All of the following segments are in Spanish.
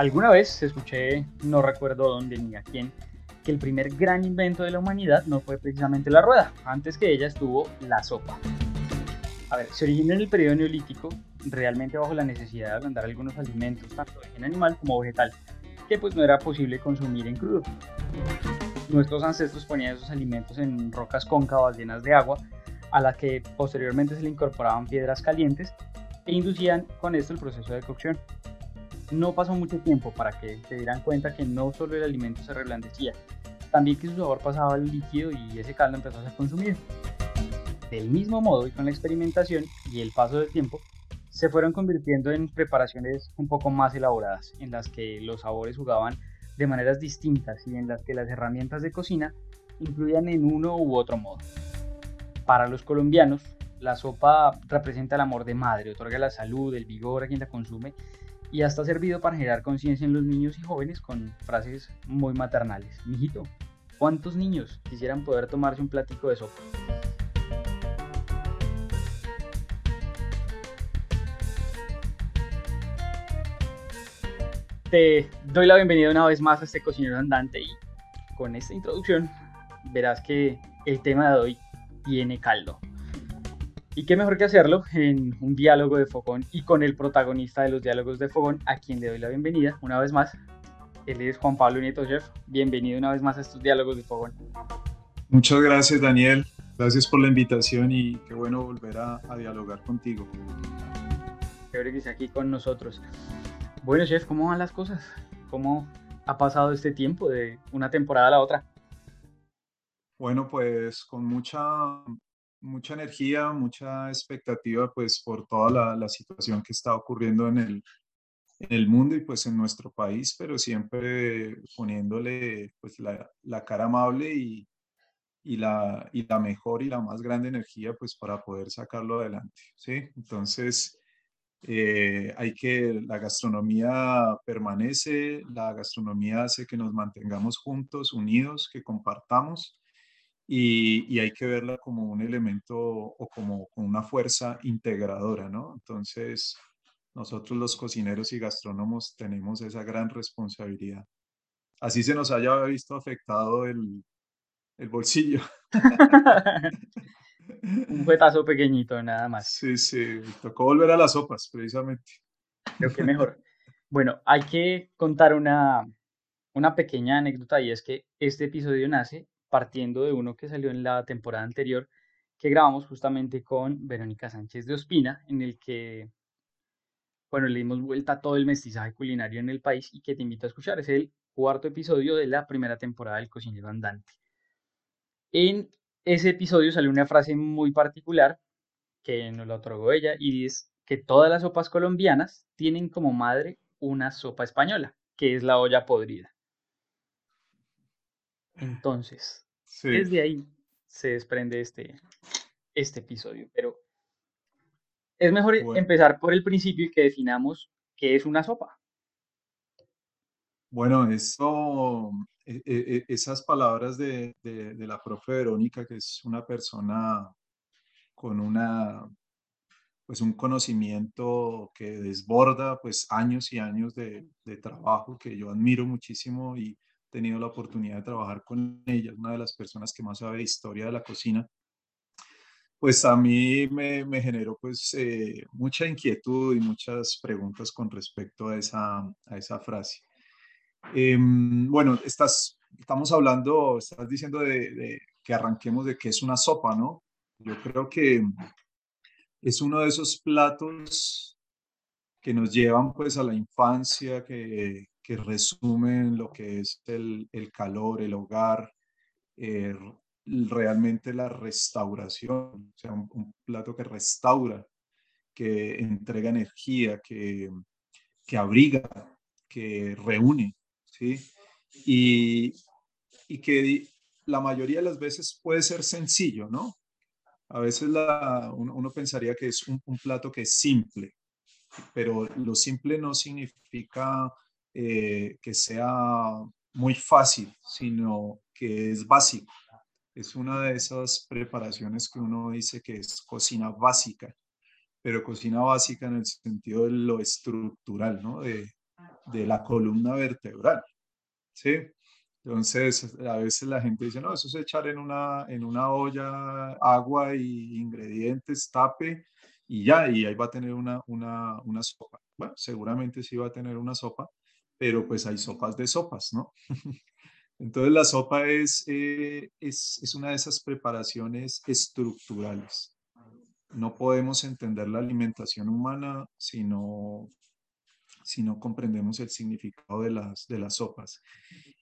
Alguna vez escuché, no recuerdo dónde ni a quién, que el primer gran invento de la humanidad no fue precisamente la rueda, antes que ella estuvo la sopa. A ver, se originó en el periodo neolítico, realmente bajo la necesidad de ablandar algunos alimentos, tanto de origen animal como vegetal, que pues no era posible consumir en crudo. Nuestros ancestros ponían esos alimentos en rocas cóncavas llenas de agua, a las que posteriormente se le incorporaban piedras calientes e inducían con esto el proceso de cocción no pasó mucho tiempo para que se dieran cuenta que no solo el alimento se reblandecía, también que su sabor pasaba al líquido y ese caldo empezó a ser consumido. Del mismo modo y con la experimentación y el paso del tiempo, se fueron convirtiendo en preparaciones un poco más elaboradas, en las que los sabores jugaban de maneras distintas y en las que las herramientas de cocina incluían en uno u otro modo. Para los colombianos, la sopa representa el amor de madre, otorga la salud, el vigor a quien la consume y hasta ha servido para generar conciencia en los niños y jóvenes con frases muy maternales. Mijito, ¿cuántos niños quisieran poder tomarse un platico de sopa? Te doy la bienvenida una vez más a este cocinero andante y con esta introducción verás que el tema de hoy tiene caldo. Y qué mejor que hacerlo en un diálogo de Fogón y con el protagonista de los diálogos de Fogón, a quien le doy la bienvenida una vez más. Él es Juan Pablo Nieto Chef. Bienvenido una vez más a estos diálogos de Fogón. Muchas gracias, Daniel. Gracias por la invitación y qué bueno volver a, dialogar contigo. Chévere que esté aquí con nosotros. Bueno, chef, ¿cómo van las cosas? ¿Cómo ha pasado este tiempo de una temporada a la otra? Bueno, pues con mucha mucha energía, mucha expectativa pues por toda la, situación que está ocurriendo en el, en el mundo y pues en nuestro país, pero siempre poniéndole pues la, cara amable y, y, la, y la mejor y la más grande energía pues para poder sacarlo adelante, ¿sí? Entonces, eh, hay que, la gastronomía permanece, la gastronomía hace que nos mantengamos juntos, unidos, que compartamos y, hay que verla como un elemento o como, una fuerza integradora, ¿no? Entonces, nosotros los cocineros y gastrónomos tenemos esa gran responsabilidad. Así se nos haya visto afectado el, el bolsillo. un fuetazo pequeñito, nada más. Sí, sí, tocó volver a las sopas, precisamente. Creo que mejor. Bueno, hay que contar una, una pequeña anécdota y es que este episodio nace partiendo de uno que salió en la temporada anterior, que grabamos justamente con Verónica Sánchez de Ospina, en el que, bueno, le dimos vuelta a todo el mestizaje culinario en el país y que te invito a escuchar. Es el cuarto episodio de la primera temporada del Cocinero Andante. En ese episodio salió una frase muy particular que nos la otorgó ella y es que todas las sopas colombianas tienen como madre una sopa española, que es la olla podrida. Entonces, desde ahí se desprende este, este episodio. Pero es mejor empezar por el principio y que definamos qué es una sopa. Bueno, eso, esas palabras de, la profe Verónica, que es una persona con una, pues un conocimiento que desborda pues años y años de, de trabajo que yo admiro muchísimo y, tenido la oportunidad de trabajar con ella, una de las personas que más sabe de historia de la cocina, pues a mí me, me generó pues eh, mucha inquietud y muchas preguntas con respecto a esa, a esa frase. Em, bueno, estás, estamos hablando, estás diciendo de, que arranquemos de que es una sopa, ¿no? Yo creo que es uno de esos platos que nos llevan pues a la infancia, que, resumen lo que es el, calor, el hogar, eh, realmente la restauración, o sea, un, plato que restaura, que entrega energía, que, que abriga, que reúne, ¿sí? Y, y, que la mayoría de las veces puede ser sencillo, ¿no? A veces la, uno, pensaría que es un, un, plato que es simple, pero lo simple no significa eh, que sea muy fácil, sino que es básico. Es una de esas preparaciones que uno dice que es cocina básica, pero cocina básica en el sentido de lo estructural, ¿no? De, de la columna vertebral, ¿sí? Entonces, a veces la gente dice, no, eso es echar en una, en una olla agua y ingredientes, tape y ya, y ahí va a tener una, una, una sopa. Bueno, seguramente sí va a tener una sopa, pero pues hay sopas de sopas, ¿no? Entonces la sopa es, eh, es, es, una de esas preparaciones estructurales. No podemos entender la alimentación humana si no, si no comprendemos el significado de las, de las sopas.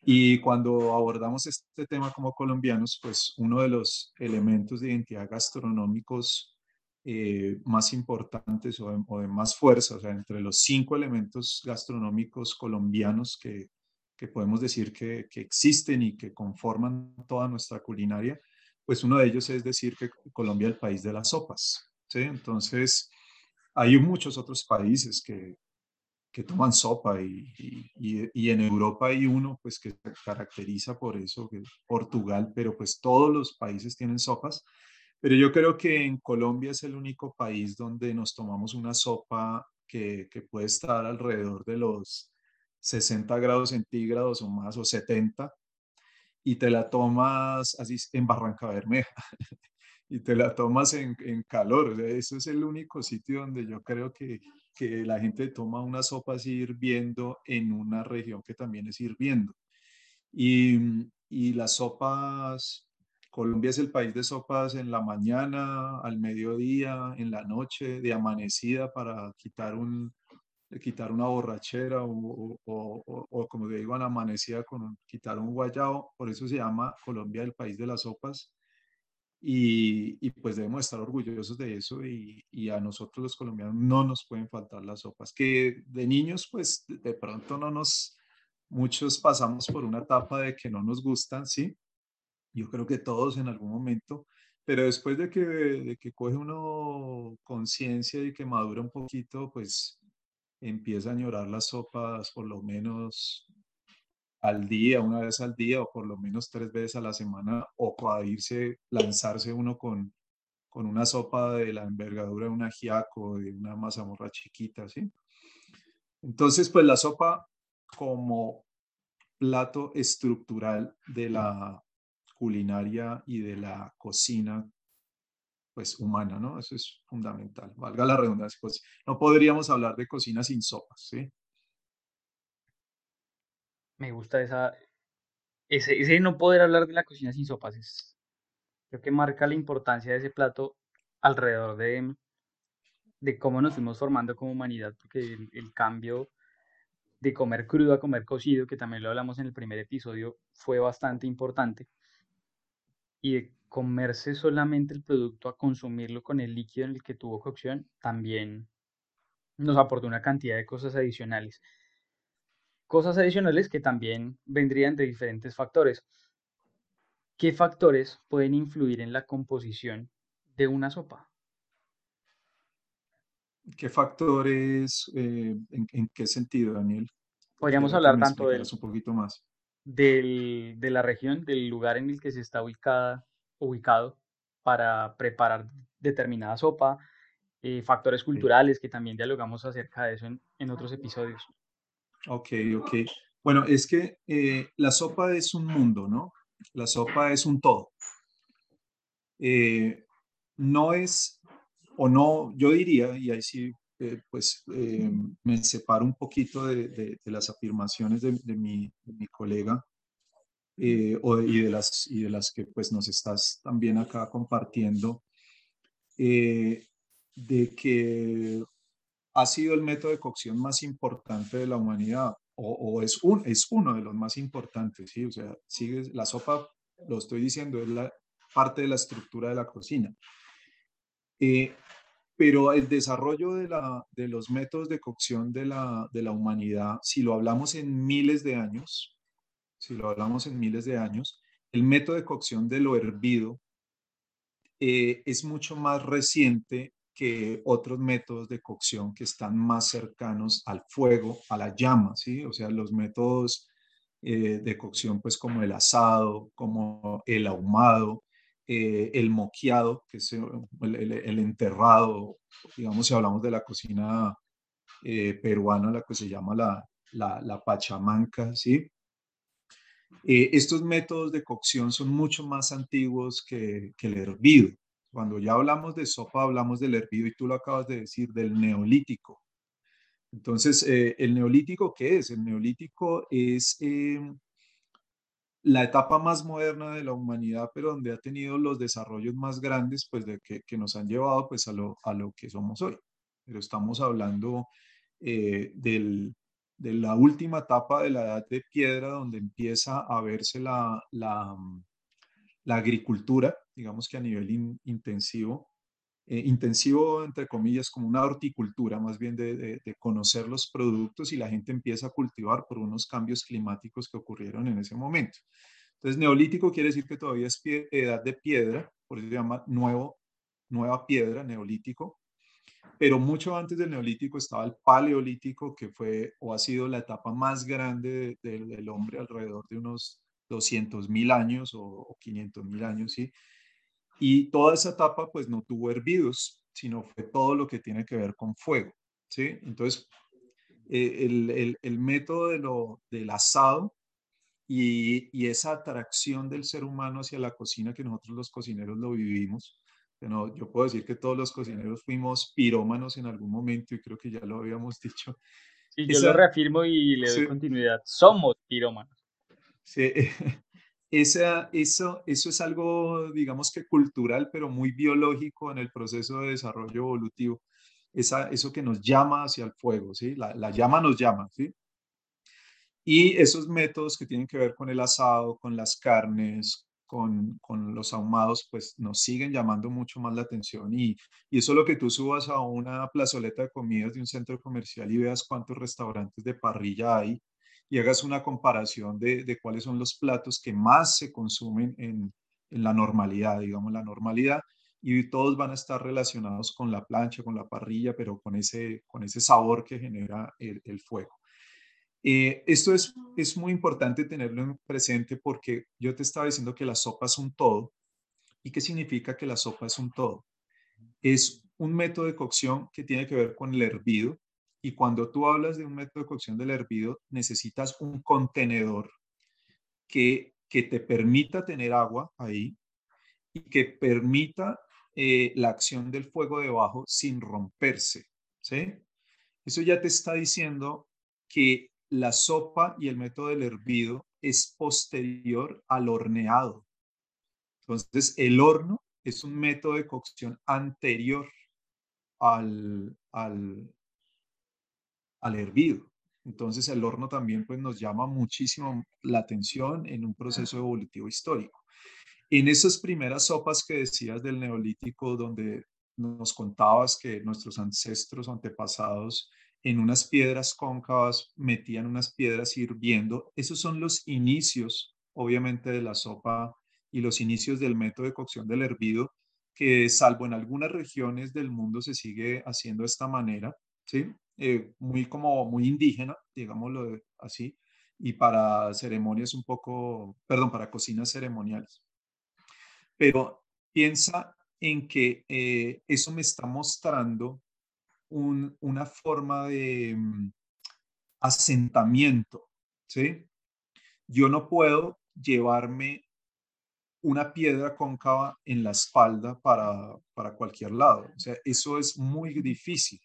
Y cuando abordamos este tema como colombianos, pues uno de los elementos de identidad gastronómicos eh, más importantes o de, más fuerza, o sea, entre los cinco elementos gastronómicos colombianos que, que podemos decir que, que, existen y que conforman toda nuestra culinaria, pues uno de ellos es decir que Colombia es el país de las sopas, ¿sí? Entonces, hay muchos otros países que, que toman sopa y, y, en Europa hay uno pues que se caracteriza por eso, que es Portugal, pero pues todos los países tienen sopas pero yo creo que en Colombia es el único país donde nos tomamos una sopa que, que puede estar alrededor de los 60 grados centígrados o más, o 70, y te la tomas así en Barranca Bermeja, y te la tomas en, en calor. O sea, eso es el único sitio donde yo creo que, que la gente toma una sopa así hirviendo en una región que también es hirviendo. Y, y las sopas Colombia es el país de sopas en la mañana, al mediodía, en la noche, de amanecida para quitar, un, quitar una borrachera o, o, o, como digo, en amanecida con quitar un guayao. Por eso se llama Colombia el país de las sopas. Y, y pues debemos estar orgullosos de eso y, y, a nosotros los colombianos no nos pueden faltar las sopas, que de niños pues de pronto no nos, muchos pasamos por una etapa de que no nos gustan, ¿sí? Yo creo que todos en algún momento, pero después de que, de que coge uno conciencia y que madura un poquito, pues empieza a añorar las sopas por lo menos al día, una vez al día o por lo menos tres veces a la semana o para irse, lanzarse uno con, con una sopa de la envergadura de un ajiaco, de una mazamorra chiquita, ¿sí? Entonces, pues la sopa como plato estructural de la, culinaria y de la cocina pues humana, ¿no? Eso es fundamental, valga la redundancia. Pues, no podríamos hablar de cocina sin sopas, ¿sí? Me gusta esa, ese, ese no poder hablar de la cocina sin sopas, es, creo que marca la importancia de ese plato alrededor de, de cómo nos fuimos formando como humanidad, porque el, el cambio de comer crudo a comer cocido, que también lo hablamos en el primer episodio, fue bastante importante y de comerse solamente el producto a consumirlo con el líquido en el que tuvo cocción, también nos aportó una cantidad de cosas adicionales. Cosas adicionales que también vendrían de diferentes factores. ¿Qué factores pueden influir en la composición de una sopa? ¿Qué factores? Eh, en, qué sentido, Daniel? Podríamos hablar tanto de... Un poquito más del, de la región, del lugar en el que se está ubicada, ubicado para preparar determinada sopa, eh, factores culturales que también dialogamos acerca de eso en, en, otros episodios. Ok, ok. Bueno, es que eh, la sopa es un mundo, ¿no? La sopa es un todo. Eh, no es, o no, yo diría, y ahí sí, pues me separo un poquito de, de, de las afirmaciones de, de mi, mi, colega o, y, de las, y de las que pues nos estás también acá compartiendo, de que ha sido el método de cocción más importante de la humanidad o, es, un, es uno de los más importantes, ¿sí? O sea, sigue, la sopa, lo estoy diciendo, es la parte de la estructura de la cocina. Eh, pero el desarrollo de, la, de los métodos de cocción de la, de la humanidad, si lo hablamos en miles de años, si lo hablamos en miles de años, el método de cocción de lo hervido eh, es mucho más reciente que otros métodos de cocción que están más cercanos al fuego, a la llama, ¿sí? O sea, los métodos eh, de cocción, pues como el asado, como el ahumado, eh, el moqueado, que es el, enterrado, digamos, si hablamos de la cocina peruana, la que se llama la, la, la pachamanca, ¿sí? estos métodos de cocción son mucho más antiguos que, que, el hervido. Cuando ya hablamos de sopa, hablamos del hervido y tú lo acabas de decir, del neolítico. Entonces, eh, ¿el neolítico qué es? El neolítico es em, la etapa más moderna de la humanidad, pero donde ha tenido los desarrollos más grandes, pues, de que, que nos han llevado, pues, a lo, a lo que somos hoy. Pero estamos hablando eh, del, de la última etapa de la edad de piedra, donde empieza a verse la, la, la agricultura, digamos que a nivel intensivo, eh, intensivo, entre comillas, como una horticultura, más bien de, conocer los productos y la gente empieza a cultivar por unos cambios climáticos que ocurrieron en ese momento. Entonces, neolítico quiere decir que todavía es edad de piedra, por eso se llama nuevo, nueva piedra, neolítico. Pero mucho antes del neolítico estaba el paleolítico, que fue o ha sido la etapa más grande del hombre, alrededor de unos 200 mil años o, o 500 mil años, ¿sí? Y toda esa etapa pues no tuvo hervidos, sino fue todo lo que tiene que ver con fuego, ¿sí? Entonces, eh, el, el, el, método de lo, del asado y, y, esa atracción del ser humano hacia la cocina que nosotros los cocineros lo vivimos. Bueno, yo puedo decir que todos los cocineros fuimos pirómanos en algún momento y creo que ya lo habíamos dicho. Sí, yo lo reafirmo y le doy continuidad. Somos pirómanos. Sí, esa, eso, eso es algo, digamos que cultural, pero muy biológico en el proceso de desarrollo evolutivo. Esa, eso que nos llama hacia el fuego, ¿sí? La, la, llama nos llama, ¿sí? Y esos métodos que tienen que ver con el asado, con las carnes, con, con los ahumados, pues nos siguen llamando mucho más la atención. Y, y eso es lo que tú subas a una plazoleta de comidas de un centro comercial y veas cuántos restaurantes de parrilla hay y hagas una comparación de, de cuáles son los platos que más se consumen en, en, la normalidad, digamos, la normalidad, y todos van a estar relacionados con la plancha, con la parrilla, pero con ese, con ese sabor que genera el, fuego. Eh, esto es, es muy importante tenerlo en presente porque yo te estaba diciendo que la sopa es un todo. ¿Y qué significa que la sopa es un todo? Es un método de cocción que tiene que ver con el hervido, y cuando tú hablas de un método de cocción del hervido, necesitas un contenedor que, que te permita tener agua ahí y que permita eh, la acción del fuego debajo sin romperse. ¿sí? Eso ya te está diciendo que la sopa y el método del hervido es posterior al horneado. Entonces, el horno es un método de cocción anterior al, al, al hervido. Entonces el horno también pues, nos llama muchísimo la atención en un proceso evolutivo histórico. En esas primeras sopas que decías del neolítico, donde nos contabas que nuestros ancestros antepasados en unas piedras cóncavas metían unas piedras hirviendo, esos son los inicios, obviamente, de la sopa y los inicios del método de cocción del hervido, que salvo en algunas regiones del mundo se sigue haciendo de esta manera, ¿sí? Eh, muy como muy indígena, digámoslo así, y para ceremonias un poco, perdón, para cocinas ceremoniales. Pero piensa en que eh, eso me está mostrando una forma de mm, asentamiento, ¿sí? Yo no puedo llevarme una piedra cóncava en la espalda para, para cualquier lado. O sea, eso es muy difícil.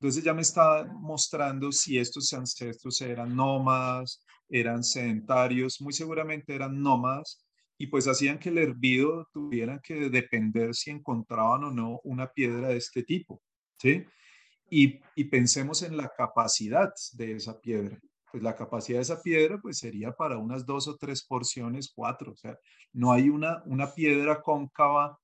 Entonces ya me está mostrando si estos ancestros eran nómadas, eran sedentarios, muy seguramente eran nómadas, y pues hacían que el hervido tuviera que depender si encontraban o no una piedra de este tipo, ¿sí? Y, y pensemos en la capacidad de esa piedra. Pues la capacidad de esa piedra pues sería para unas dos o tres porciones, cuatro, o sea, no hay una, una piedra cóncava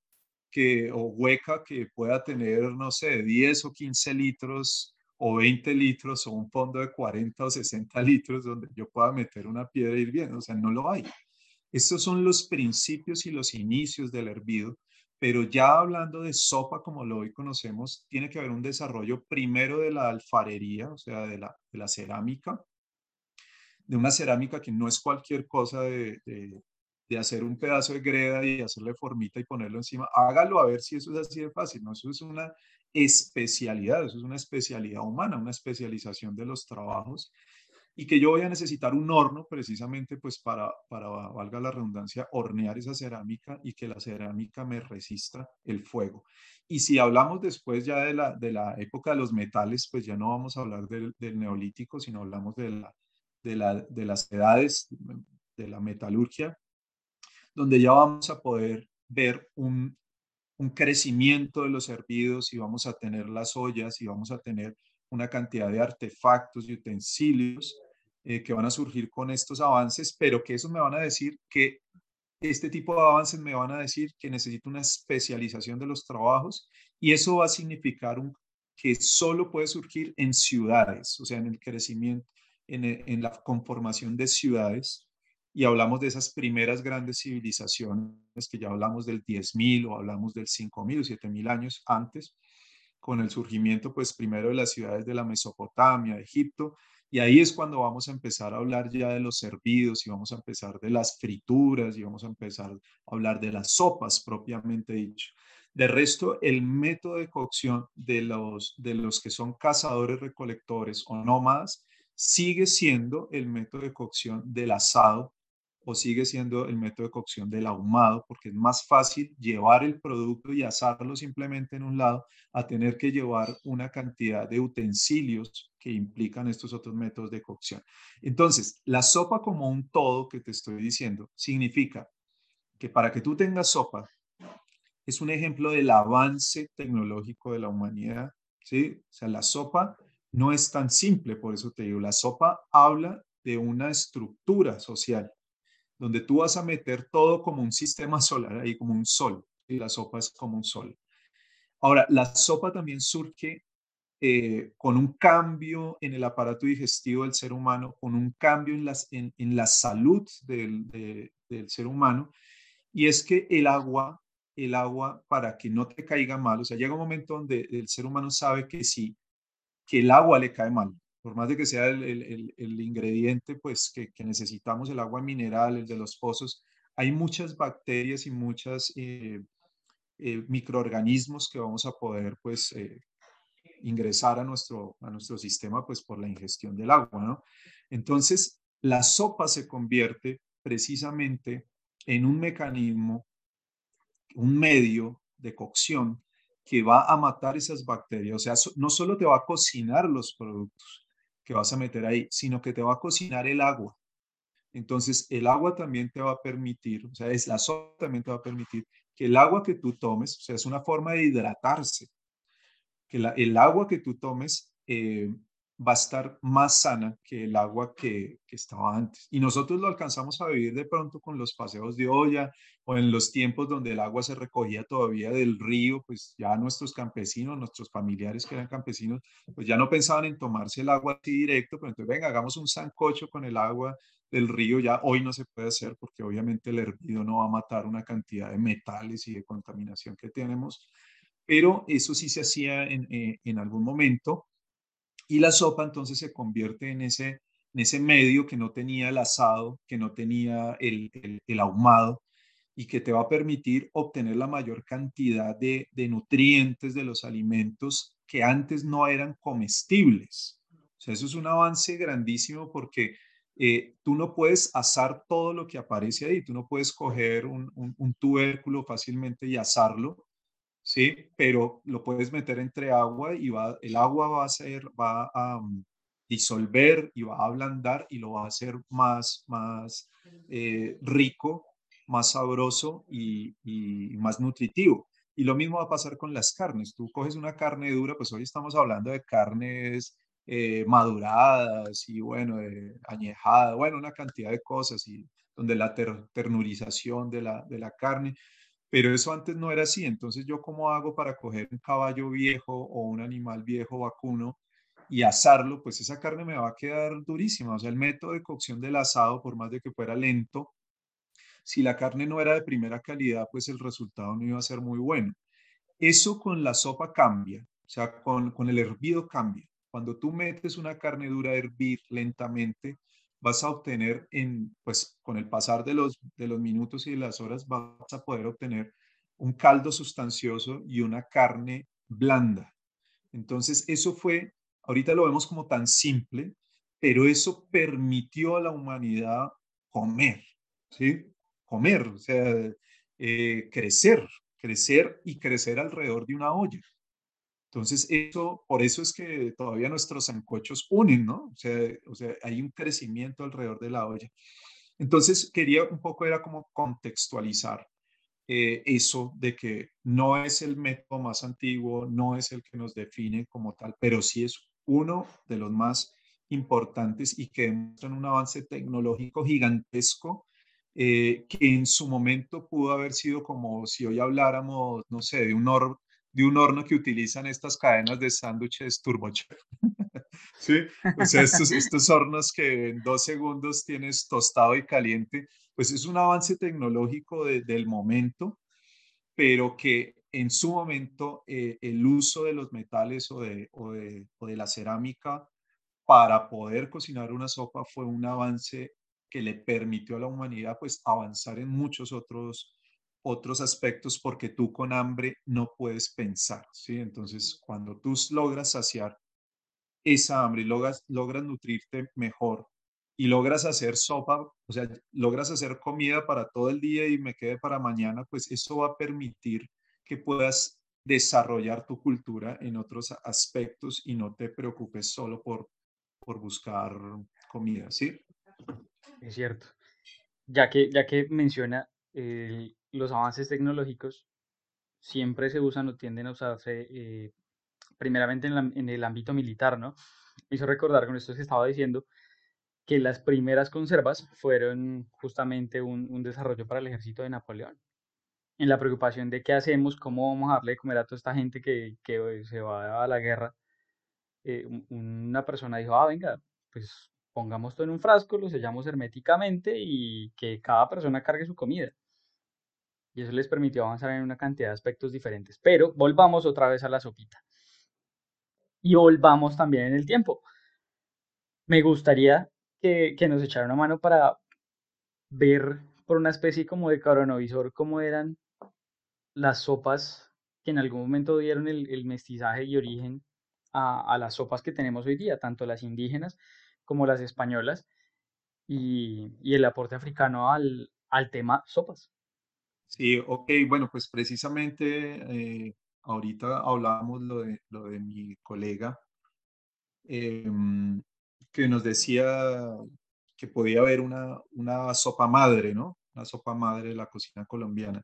que, o hueca que pueda tener, no sé, 10 o 15 litros o 20 litros o un fondo de 40 o 60 litros donde yo pueda meter una piedra hirviendo. O sea, no lo hay. Estos son los principios y los inicios del hervido, pero ya hablando de sopa como lo hoy conocemos, tiene que haber un desarrollo primero de la alfarería, o sea, de la, de la cerámica, de una cerámica que no es cualquier cosa de hacer un pedazo de greda y hacerle formita y ponerlo encima, hágalo a ver si eso es así de fácil, ¿no? Eso es una especialidad, eso es una especialidad humana, una especialización de los trabajos y que yo voy a necesitar un horno precisamente pues para, para, valga la redundancia, hornear esa cerámica y que la cerámica me resista el fuego. Y si hablamos después ya de la, de la época de los metales, pues ya no vamos a hablar del, del neolítico, sino hablamos de, la, de, la, de las edades de la metalurgia, donde ya vamos a poder ver un, un crecimiento de los hervidos y vamos a tener las ollas y vamos a tener una cantidad de artefactos y utensilios eh, que van a surgir con estos avances, pero que eso me van a decir que este tipo de avances me van a decir que necesito una especialización de los trabajos y eso va a significar un, que solo puede surgir en ciudades, o sea, en el crecimiento, en, en la conformación de ciudades y hablamos de esas primeras grandes civilizaciones que ya hablamos del 10.000 o hablamos del 5.000 o 7.000 años antes, con el surgimiento pues primero de las ciudades de la Mesopotamia, Egipto, y ahí es cuando vamos a empezar a hablar ya de los servidos y vamos a empezar de las frituras y vamos a empezar a hablar de las sopas propiamente dicho. De resto, el método de cocción de los, de los que son cazadores, recolectores o nómadas sigue siendo el método de cocción del asado o sigue siendo el método de cocción del ahumado, porque es más fácil llevar el producto y asarlo simplemente en un lado a tener que llevar una cantidad de utensilios que implican estos otros métodos de cocción. Entonces, la sopa como un todo que te estoy diciendo significa que para que tú tengas sopa, es un ejemplo del avance tecnológico de la humanidad, ¿sí? O sea, la sopa no es tan simple, por eso te digo, la sopa habla de una estructura social donde tú vas a meter todo como un sistema solar, ahí como un sol, y la sopa es como un sol. Ahora, la sopa también surge eh, con un cambio en el aparato digestivo del ser humano, con un cambio en, las, en, la salud del, del ser humano, y es que el agua, el agua para que no te caiga mal, o sea, llega un momento donde el ser humano sabe que sí, que el agua le cae mal, por más de que sea el, ingrediente pues que, necesitamos, el agua mineral, el de los pozos, hay muchas bacterias y muchos eh, eh, microorganismos que vamos a poder pues eh, ingresar a nuestro, a nuestro sistema pues por la ingestión del agua, ¿no? Entonces, la sopa se convierte precisamente en un mecanismo, un medio de cocción que va a matar esas bacterias. O sea, no solo te va a cocinar los productos, que vas a meter ahí, sino que te va a cocinar el agua. Entonces, el agua también te va a permitir, o sea, es la sopa también te va a permitir que el agua que tú tomes, o sea, es una forma de hidratarse, que el agua que tú tomes eh, va a estar más sana que el agua que, que, estaba antes. Y nosotros lo alcanzamos a vivir de pronto con los paseos de olla o en los tiempos donde el agua se recogía todavía del río, pues ya nuestros campesinos, nuestros familiares que eran campesinos, pues ya no pensaban en tomarse el agua así directo, pero entonces venga, hagamos un sancocho con el agua del río, ya hoy no se puede hacer porque obviamente el hervido no va a matar una cantidad de metales y de contaminación que tenemos, pero eso sí se hacía en, eh, en algún momento y la sopa entonces se convierte en ese, en ese medio que no tenía el asado, que no tenía el, el, ahumado y que te va a permitir obtener la mayor cantidad de, de, nutrientes de los alimentos que antes no eran comestibles. Eso es un avance grandísimo porque eh, tú no puedes asar todo lo que aparece ahí, tú no puedes coger un, un tubérculo fácilmente y asarlo, ¿sí? Pero lo puedes meter entre agua y va, el agua va a ser, va a mm, disolver y va a ablandar y lo va a hacer más, más eh, rico, más sabroso y, más nutritivo. Y lo mismo va a pasar con las carnes. Tú coges una carne dura, pues hoy estamos hablando de carnes eh, maduradas y bueno, añejadas, bueno, una cantidad de cosas y donde la ternurización de la, de la carne pero eso antes no era así. Entonces, ¿yo cómo hago para coger un caballo viejo o un animal viejo vacuno y asarlo? Pues esa carne me va a quedar durísima. O sea, el método de cocción del asado, por más de que fuera lento, si la carne no era de primera calidad, pues el resultado no iba a ser muy bueno. Eso con la sopa cambia, o sea, con, con el hervido cambia. Cuando tú metes una carne dura a hervir lentamente, vas a obtener en, pues con el pasar de los, de los minutos y de las horas, vas a poder obtener un caldo sustancioso y una carne blanda. Entonces, eso fue, ahorita lo vemos como tan simple, pero eso permitió a la humanidad comer, ¿sí? Comer, o sea, eh, crecer, crecer y crecer alrededor de una olla. Entonces, eso, por eso es que todavía nuestros sancochos unen, ¿no? O sea, o sea, hay un crecimiento alrededor de la olla. Entonces, quería un poco, era como contextualizar eh, eso de que no es el método más antiguo, no es el que nos define como tal, pero sí es uno de los más importantes y que demuestran un avance tecnológico gigantesco eh, que en su momento pudo haber sido como si hoy habláramos, no sé, de un, de un horno que utilizan estas cadenas de sándwiches turbochef. sí, o sea, estos, estos hornos que en dos segundos tienes tostado y caliente pues es un avance tecnológico del momento, pero que en su momento eh, el uso de los metales o de, o, de, o de la cerámica para poder cocinar una sopa fue un avance que le permitió a la humanidad pues avanzar en muchos otros otros aspectos porque tú con hambre no puedes pensar, ¿sí? Entonces, cuando tú logras saciar esa hambre logras, logras nutrirte mejor y logras hacer sopa, o sea, logras hacer comida para todo el día y me quede para mañana, pues eso va a permitir que puedas desarrollar tu cultura en otros aspectos y no te preocupes solo por, por buscar comida, ¿sí? Es cierto. Ya que, ya que menciona los avances tecnológicos, siempre se usan o tienden a usarse eh, primeramente en, el ámbito militar, ¿no? Me hizo recordar con esto que estaba diciendo que las primeras conservas fueron justamente un, desarrollo para el ejército de Napoleón. En la preocupación de qué hacemos, cómo vamos a darle de comer a toda esta gente que, se va a la guerra, eh, una persona dijo, ah, venga, pues pongamos todo en un frasco, lo sellamos herméticamente y que cada persona cargue su comida. Y eso les permitió avanzar en una cantidad de aspectos diferentes. Pero volvamos otra vez a la sopita. Y volvamos también en el tiempo. Me gustaría que, nos echara una mano para ver por una especie como de coronavisor cómo eran las sopas que en algún momento dieron el, mestizaje y origen a, las sopas que tenemos hoy día, tanto las indígenas como las españolas, y, el aporte africano al, tema sopas. Sí, ok, bueno, pues precisamente eh, ahorita hablábamos lo de, lo de mi colega. Em, que nos decía que podía haber una, una sopa madre, ¿no? Una sopa madre de la cocina colombiana.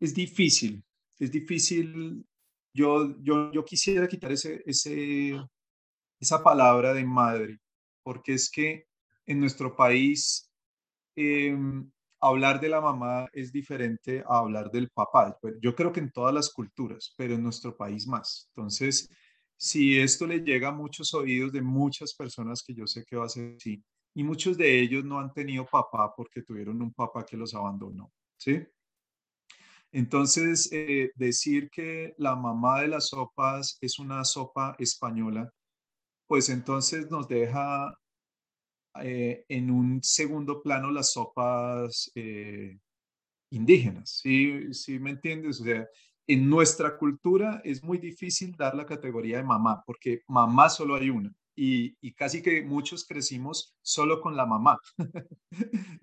Es difícil, es difícil. Yo, yo, yo quisiera quitar ese, ese, esa palabra de madre, porque es que en nuestro país em, hablar de la mamá es diferente a hablar del papá. Yo creo que en todas las culturas, pero en nuestro país más. Entonces, si esto le llega a muchos oídos de muchas personas que yo sé que va a ser así, y muchos de ellos no han tenido papá porque tuvieron un papá que los abandonó, ¿sí? Entonces, eh, decir que la mamá de las sopas es una sopa española, pues entonces nos deja eh, en un segundo plano las sopas eh, indígenas, ¿sí? ¿sí me entiendes? O sea, en nuestra cultura es muy difícil dar la categoría de mamá, porque mamá solo hay una. Y, casi que muchos crecimos solo con la mamá.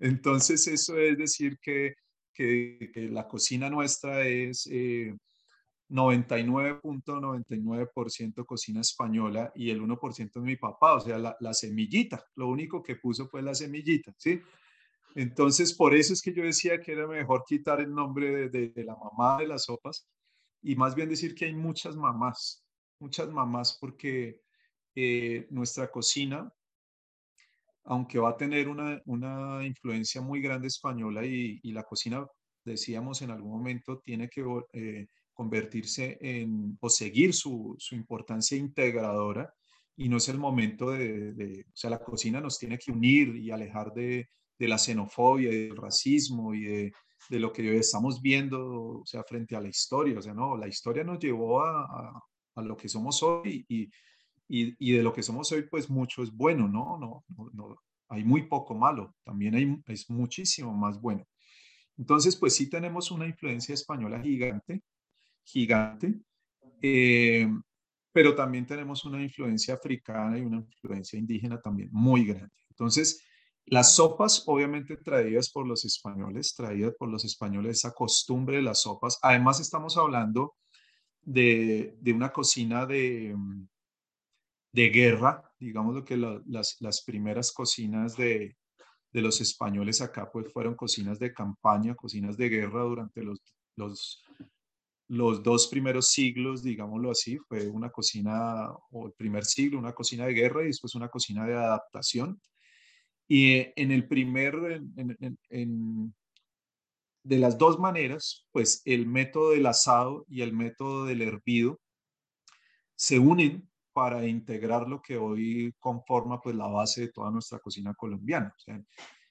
Entonces eso es decir que, que, la cocina nuestra es 99.99% eh, cocina española y el 1% es mi papá, o sea, la, semillita. Lo único que puso fue la semillita, ¿sí? Entonces, por eso es que yo decía que era mejor quitar el nombre de, de, la mamá de las sopas y más bien decir que hay muchas mamás, muchas mamás porque eh, nuestra cocina, aunque va a tener una, una influencia muy grande española y, y, la cocina, decíamos en algún momento, tiene que eh, convertirse en o seguir su, su, importancia integradora y no es el momento de, de, o sea, la cocina nos tiene que unir y alejar de, de la xenofobia del racismo y de, de lo que estamos viendo, o sea, frente a la historia. O sea, no, la historia nos llevó a, a, lo que somos hoy y, y, y, de lo que somos hoy, pues mucho es bueno, ¿no? no, no, hay muy poco malo, también hay, es muchísimo más bueno. Entonces, pues sí tenemos una influencia española gigante, gigante, eh, pero también tenemos una influencia africana y una influencia indígena también muy grande. Entonces, las sopas, obviamente traídas por los españoles, traídas por los españoles, esa costumbre de las sopas. Además, estamos hablando de, de una cocina de, de guerra, digamos lo que las, las, primeras cocinas de, de, los españoles acá pues fueron cocinas de campaña, cocinas de guerra durante los, los, los dos primeros siglos, digámoslo así, fue una cocina, o el primer siglo, una cocina de guerra y después una cocina de adaptación. Y en el primer, en, de las dos maneras, pues el método del asado y el método del hervido se unen para integrar lo que hoy conforma pues la base de toda nuestra cocina colombiana.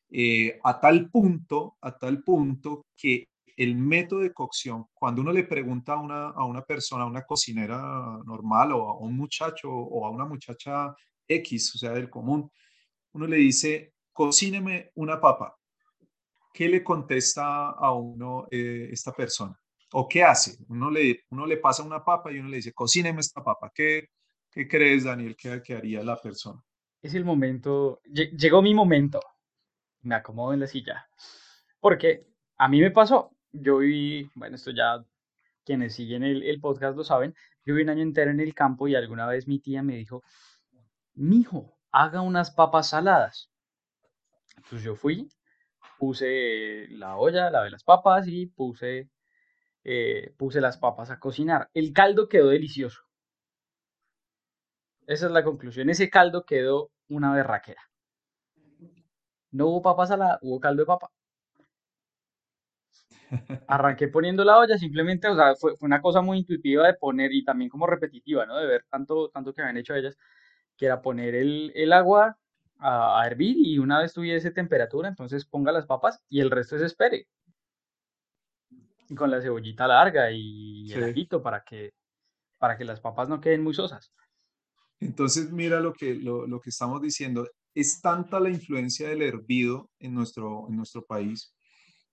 Eh, a tal punto, a tal punto que el método de cocción, cuando uno le pregunta a una, a una persona, a una cocinera normal o a un muchacho o a una muchacha X, o sea, del común, uno le dice, cocíneme una papa. ¿Qué le contesta a uno eh, esta persona? ¿O qué hace? Uno le, uno le pasa una papa y uno le dice, cocíneme esta papa. ¿Qué, ¿Qué crees, Daniel, que, haría la persona? Es el momento, llegó mi momento. Me acomodo en la silla. Porque a mí me pasó. Yo viví, bueno, esto ya quienes siguen el, el podcast lo saben. Yo viví un año entero en el campo y alguna vez mi tía me dijo, mijo, haga unas papas saladas. Entonces yo fui, puse la olla, lavé las papas y puse, eh, puse las papas a cocinar. El caldo quedó delicioso. Esa es la conclusión. Ese caldo quedó una berraquera. No hubo papa salada, hubo caldo de papa. Arranqué poniendo la olla, simplemente, o sea, fue, una cosa muy intuitiva de poner y también como repetitiva, ¿no? De ver tanto, tanto que habían hecho ellas, que era poner el, agua a, hervir y una vez tuviese temperatura, entonces ponga las papas y el resto se espere. Y con la cebollita larga y el ajito para que, para que las papas no queden muy sosas. Entonces, mira lo que, lo, que estamos diciendo. Es tanta la influencia del hervido en nuestro, en nuestro país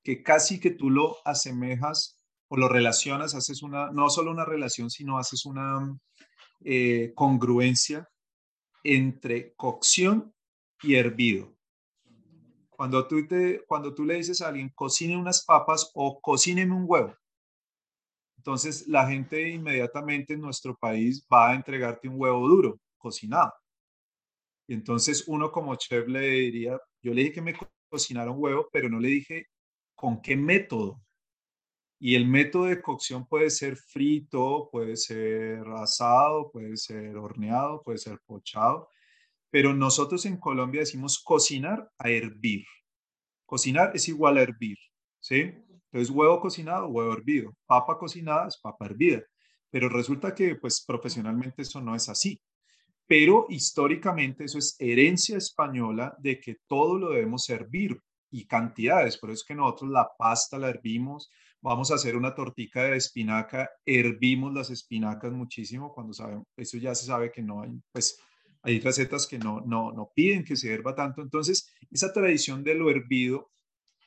que casi que tú lo asemejas o lo relacionas, haces una, no solo una relación, sino haces una eh, congruencia entre cocción y hervido. Cuando tú, te, cuando tú le dices a alguien, cocine unas papas o cocíneme un huevo, entonces, la gente inmediatamente en nuestro país va a entregarte un huevo duro, cocinado. Y entonces uno como chef le diría, yo le dije que me cocinara un huevo, pero no le dije con qué método. Y el método de cocción puede ser frito, puede ser asado, puede ser horneado, puede ser pochado. Pero nosotros en Colombia decimos cocinar a hervir. Cocinar es igual a hervir, ¿sí? Entonces, huevo cocinado, huevo hervido. Papa cocinada es papa hervida. Pero resulta que, pues, profesionalmente eso no es así. Pero históricamente eso es herencia española de que todo lo debemos hervir y cantidades. Por eso es que nosotros la pasta la hervimos. Vamos a hacer una tortica de espinaca, hervimos las espinacas muchísimo cuando sabemos, eso ya se sabe que no hay, pues hay recetas que no, no, no piden que se herva tanto. Entonces, esa tradición de lo hervido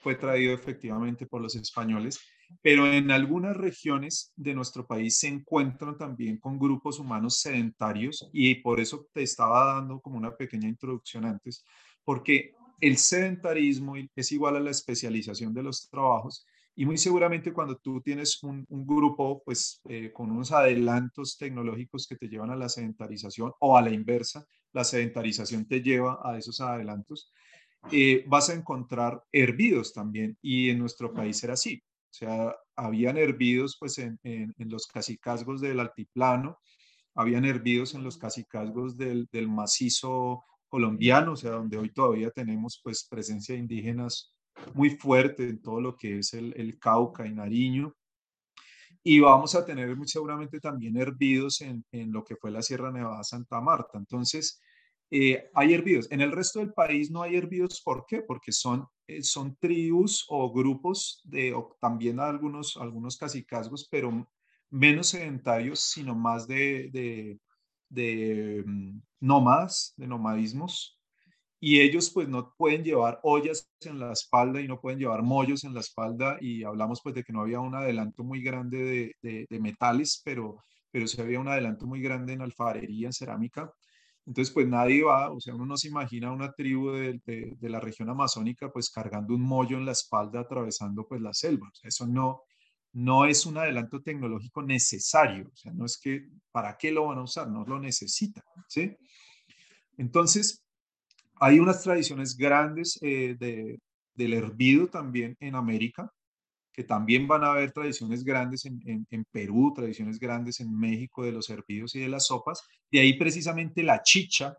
fue traído efectivamente por los españoles, pero en algunas regiones de nuestro país se encuentran también con grupos humanos sedentarios y por eso te estaba dando como una pequeña introducción antes, porque el sedentarismo es igual a la especialización de los trabajos y muy seguramente cuando tú tienes un, grupo pues eh, con unos adelantos tecnológicos que te llevan a la sedentarización o a la inversa, la sedentarización te lleva a esos adelantos, eh, vas a encontrar hervidos también. Y en nuestro país era así. O sea, habían hervidos pues en, en, los cacicazgos del altiplano, habían hervidos en los cacicazgos del, del, macizo colombiano, o sea, donde hoy todavía tenemos pues presencia de indígenas muy fuerte en todo lo que es el, el Cauca y Nariño. Y vamos a tener muy seguramente también hervidos en, en, lo que fue la Sierra Nevada Santa Marta. Entonces, eh, hay hervidos. En el resto del país no hay hervidos. ¿Por qué? Porque son, eh, son tribus o grupos de, también algunos, algunos cacicazgos, pero menos sedentarios, sino más de, de, de mm, nómadas, de nomadismos. y ellos pues no pueden llevar ollas en la espalda y no pueden llevar mollos en la espalda y hablamos pues de que no había un adelanto muy grande de, de, metales, pero, pero sí había un adelanto muy grande en alfarería, en cerámica. Entonces pues nadie va, o sea, uno no se imagina una tribu de, de, la región amazónica pues cargando un mollo en la espalda atravesando pues la selva. eso no, no es un adelanto tecnológico necesario, o sea, no es que, ¿para qué lo van a usar? No lo necesitan, ¿sí? Entonces, hay unas tradiciones grandes eh, de, del hervido también en América, que también van a haber tradiciones grandes en, en, Perú, tradiciones grandes en México de los hervidos y de las sopas. De ahí precisamente la chicha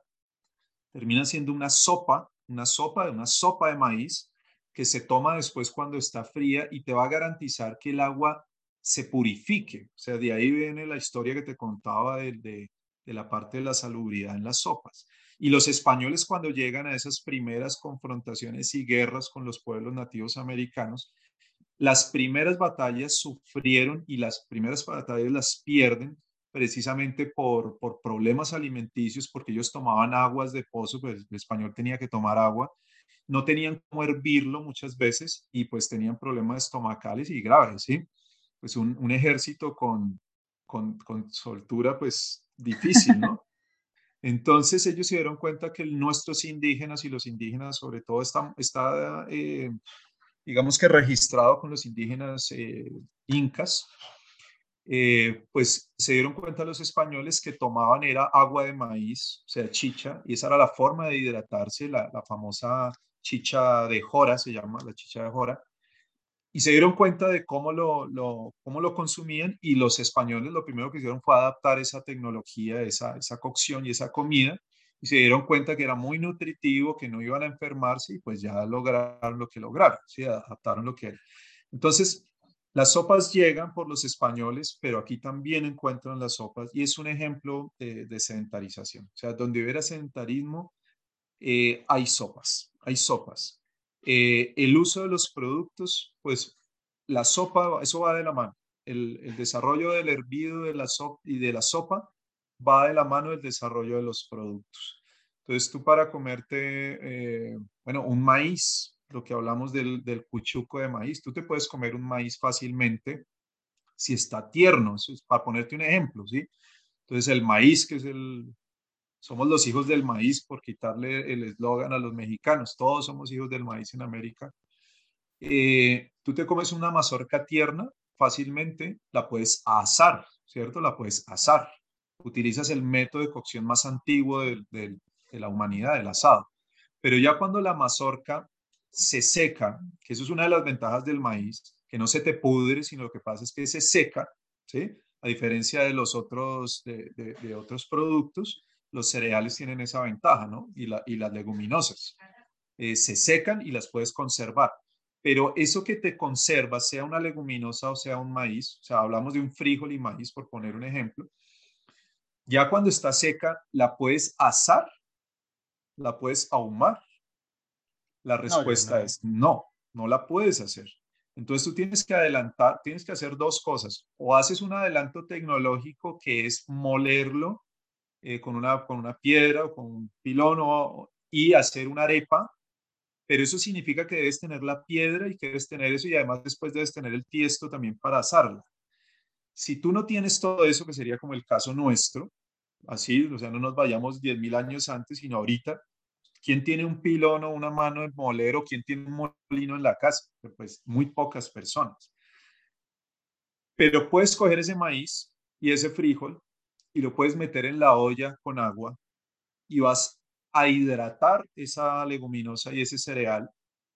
termina siendo una sopa, una sopa una sopa de maíz que se toma después cuando está fría y te va a garantizar que el agua se purifique. O sea, de ahí viene la historia que te contaba de, de, la parte de la salubridad en las sopas. Y los españoles cuando llegan a esas primeras confrontaciones y guerras con los pueblos nativos americanos, las primeras batallas sufrieron y las primeras batallas las pierden precisamente por, por problemas alimenticios, porque ellos tomaban aguas de pozo, pues el español tenía que tomar agua, no tenían cómo hervirlo muchas veces y pues tenían problemas estomacales y graves, ¿sí? Pues un, un ejército con, con, con soltura pues difícil, ¿no? Entonces ellos se dieron cuenta que nuestros indígenas y los indígenas sobre todo está, está eh, digamos que registrado con los indígenas eh, incas, eh, pues se dieron cuenta los españoles que tomaban era agua de maíz, o sea, chicha, y esa era la forma de hidratarse, la, la famosa chicha de jora, se llama la chicha de jora, y se dieron cuenta de cómo lo, cómo lo consumían y los españoles lo primero que hicieron fue adaptar esa tecnología, esa, esa cocción y esa comida y se dieron cuenta que era muy nutritivo, que no iban a enfermarse y pues ya lograron lo que lograron, ¿sí? adaptaron lo que era. Entonces, las sopas llegan por los españoles, pero aquí también encuentran las sopas y es un ejemplo de, sedentarización. O sea, donde hubiera sedentarismo, eh, hay sopas, hay sopas. Eh, el uso de los productos, pues la sopa, eso va de la mano. El, desarrollo del hervido de la sopa y de la sopa va de la mano del desarrollo de los productos. Entonces tú para comerte, eh, bueno, un maíz, lo que hablamos del, del cuchuco de maíz, tú te puedes comer un maíz fácilmente si está tierno, eso es para ponerte un ejemplo, ¿sí? Entonces el maíz, que es el, somos los hijos del maíz, por quitarle el eslogan a los mexicanos. Todos somos hijos del maíz en América. Eh, tú te comes una mazorca tierna, fácilmente la puedes asar, ¿cierto? La puedes asar. Utilizas el método de cocción más antiguo de, de la humanidad, el asado. Pero ya cuando la mazorca se seca, que eso es una de las ventajas del maíz, que no se te pudre, sino lo que pasa es que se seca, ¿sí? A diferencia de los otros, de, de otros productos, los cereales tienen esa ventaja, ¿no? Y, la, y las leguminosas. Eh, se secan y las puedes conservar. Pero eso que te conserva, sea una leguminosa o sea un maíz, o sea, hablamos de un frijol y maíz, por poner un ejemplo, ya cuando está seca, la puedes asar, la puedes ahumar. La respuesta es no, no la puedes hacer. Entonces tú tienes que adelantar, tienes que hacer dos cosas. O haces un adelanto tecnológico que es molerlo eh, con, una, con una piedra o con un pilón y hacer una arepa, pero eso significa que debes tener la piedra y que debes tener eso y además después debes tener el tiesto también para asarla. Si tú no tienes todo eso, que sería como el caso nuestro, así, o sea, no nos vayamos 10.000 años antes, sino ahorita, ¿quién tiene un pilón o una mano de molero? ¿Quién tiene un molino en la casa? Pues muy pocas personas. Pero puedes coger ese maíz y ese frijol y lo puedes meter en la olla con agua y vas a hidratar esa leguminosa y ese cereal,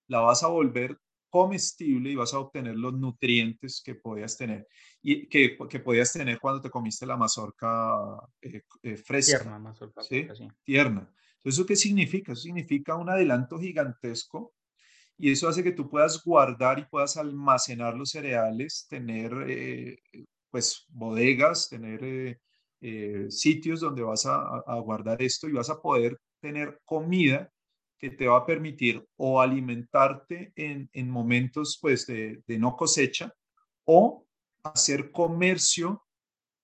la vas a volver comestible y vas a obtener los nutrientes que podías tener y que, que podías tener cuando te comiste la mazorca eh, eh, fresca. Tierna, mazorca ¿sí? Tierna. Entonces, ¿eso qué significa? Eso significa un adelanto gigantesco y eso hace que tú puedas guardar y puedas almacenar los cereales, tener eh, pues bodegas, tener eh, sitios donde vas a, guardar esto y vas a poder tener comida que te va a permitir o alimentarte en, en momentos pues de, de, no cosecha o hacer comercio,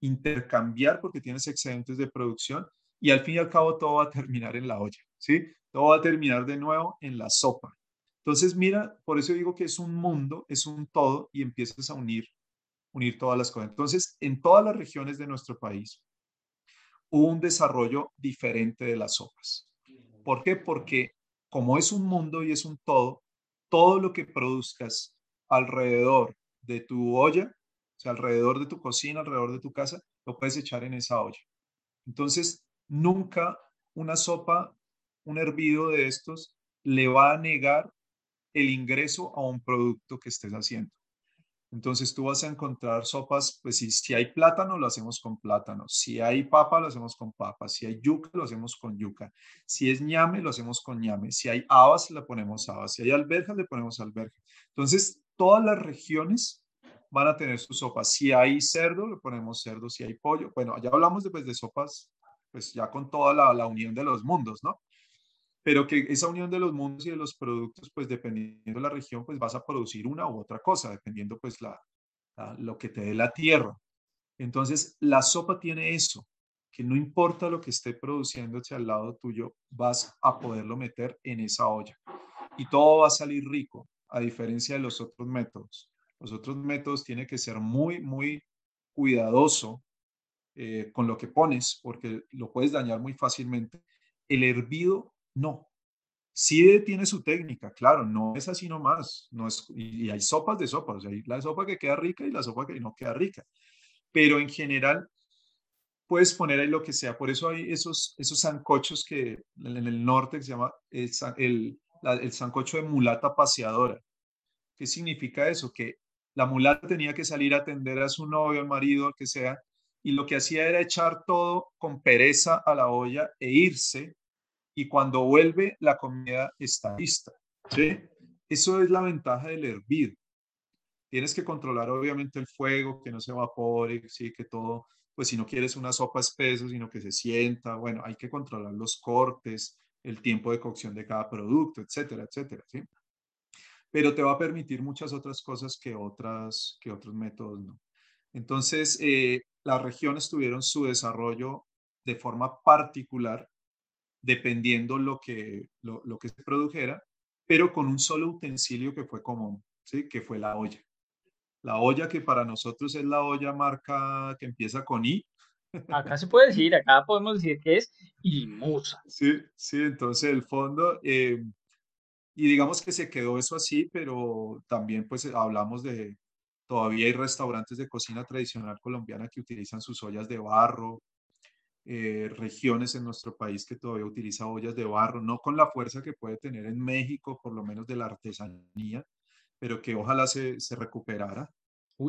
intercambiar porque tienes excedentes de producción y al fin y al cabo todo va a terminar en la olla, ¿sí? todo va a terminar de nuevo en la sopa. Entonces, mira, por eso digo que es un mundo, es un todo y empiezas a unir, unir todas las cosas. Entonces, en todas las regiones de nuestro país un desarrollo diferente de las sopas. ¿Por qué? Porque como es un mundo y es un todo, todo lo que produzcas alrededor de tu olla, o sea, alrededor de tu cocina, alrededor de tu casa, lo puedes echar en esa olla. Entonces, nunca una sopa, un hervido de estos, le va a negar el ingreso a un producto que estés haciendo. Entonces tú vas a encontrar sopas, pues si, si hay plátano, lo hacemos con plátano. Si hay papa, lo hacemos con papa. Si hay yuca, lo hacemos con yuca. Si es ñame, lo hacemos con ñame. Si hay habas, le ponemos habas. Si hay alberjas, le ponemos alberjas. Entonces, todas las regiones van a tener su sopa. Si hay cerdo, le ponemos cerdo. Si hay pollo, bueno, ya hablamos después de sopas, pues ya con toda la, la unión de los mundos, ¿no? Pero que esa unión de los mundos y de los productos, pues dependiendo de la región, pues vas a producir una u otra cosa, dependiendo pues la, lo que te dé la tierra. Entonces, la sopa tiene eso, que no importa lo que esté produciéndose al lado tuyo, vas a poderlo meter en esa olla. Y todo va a salir rico, a diferencia de los otros métodos. Los otros métodos tiene que ser muy, muy cuidadoso eh, con lo que pones, porque lo puedes dañar muy fácilmente. El hervido no. Sí tiene su técnica, claro, no es así nomás. No es, y, hay sopas de sopas, hay la sopa que queda rica y la sopa que no queda rica. Pero en general, puedes poner ahí lo que sea. Por eso hay esos, esos sancochos que en el norte se llama el, el, el sancocho de mulata paseadora. ¿Qué significa eso? Que la mulata tenía que salir a atender a su novio, al marido, al que sea, y lo que hacía era echar todo con pereza a la olla e irse y cuando vuelve la comida está lista. ¿sí? Eso es la ventaja del hervir. Tienes que controlar obviamente el fuego, que no se evapore, ¿sí? que todo, pues si no quieres una sopa espesa, sino que se sienta, bueno, hay que controlar los cortes, el tiempo de cocción de cada producto, etcétera, etcétera, ¿sí? Pero te va a permitir muchas otras cosas que, otras, que otros métodos no. Entonces, eh, las regiones tuvieron su desarrollo de forma particular dependiendo lo que, lo, lo, que se produjera, pero con un solo utensilio que fue común, ¿sí? que fue la olla. La olla que para nosotros es la olla marca que empieza con I. Acá se puede decir, acá podemos decir que es Imusa. Sí, sí, entonces el fondo, eh, y digamos que se quedó eso así, pero también pues hablamos de, todavía hay restaurantes de cocina tradicional colombiana que utilizan sus ollas de barro, eh, regiones en nuestro país que todavía utiliza ollas de barro, no con la fuerza que puede tener en México, por lo menos de la artesanía, pero que ojalá se, se recuperara.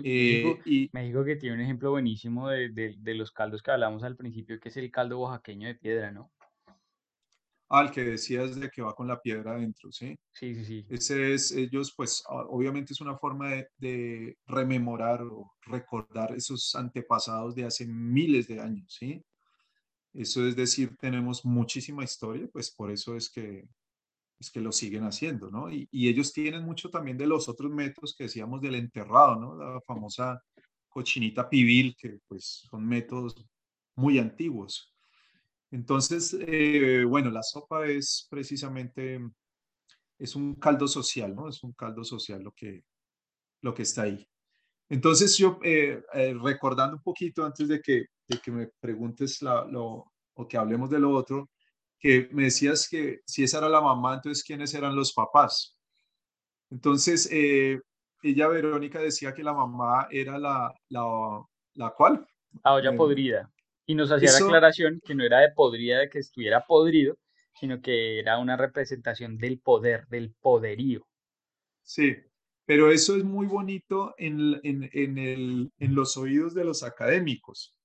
Eh, y México que tiene un ejemplo buenísimo de, de, de, los caldos que hablamos al principio, que es el caldo oaxaqueño de piedra, ¿no? Al que decías de que va con la piedra adentro, ¿sí? Sí, sí, sí. Ese es, ellos, pues, obviamente es una forma de, de rememorar o recordar esos antepasados de hace miles de años, ¿sí? Eso es decir, tenemos muchísima historia, pues por eso es que, es que lo siguen haciendo, ¿no? Y, ellos tienen mucho también de los otros métodos que decíamos del enterrado, ¿no? La famosa cochinita pibil, que pues son métodos muy antiguos. Entonces, eh, bueno, la sopa es precisamente, es un caldo social, ¿no? Es un caldo social lo que, lo que está ahí. Entonces, yo eh, eh, recordando un poquito antes de que que me preguntes lo, o que hablemos de lo otro, que me decías que si esa era la mamá, entonces ¿quiénes eran los papás? Entonces, eh, ella, Verónica, decía que la mamá era la, la, la cual. La olla podrida. Y nos hacía la aclaración que no era de podrida de que estuviera podrido, sino que era una representación del poder, del poderío. Sí, pero eso es muy bonito en, en, en, el, en los oídos de los académicos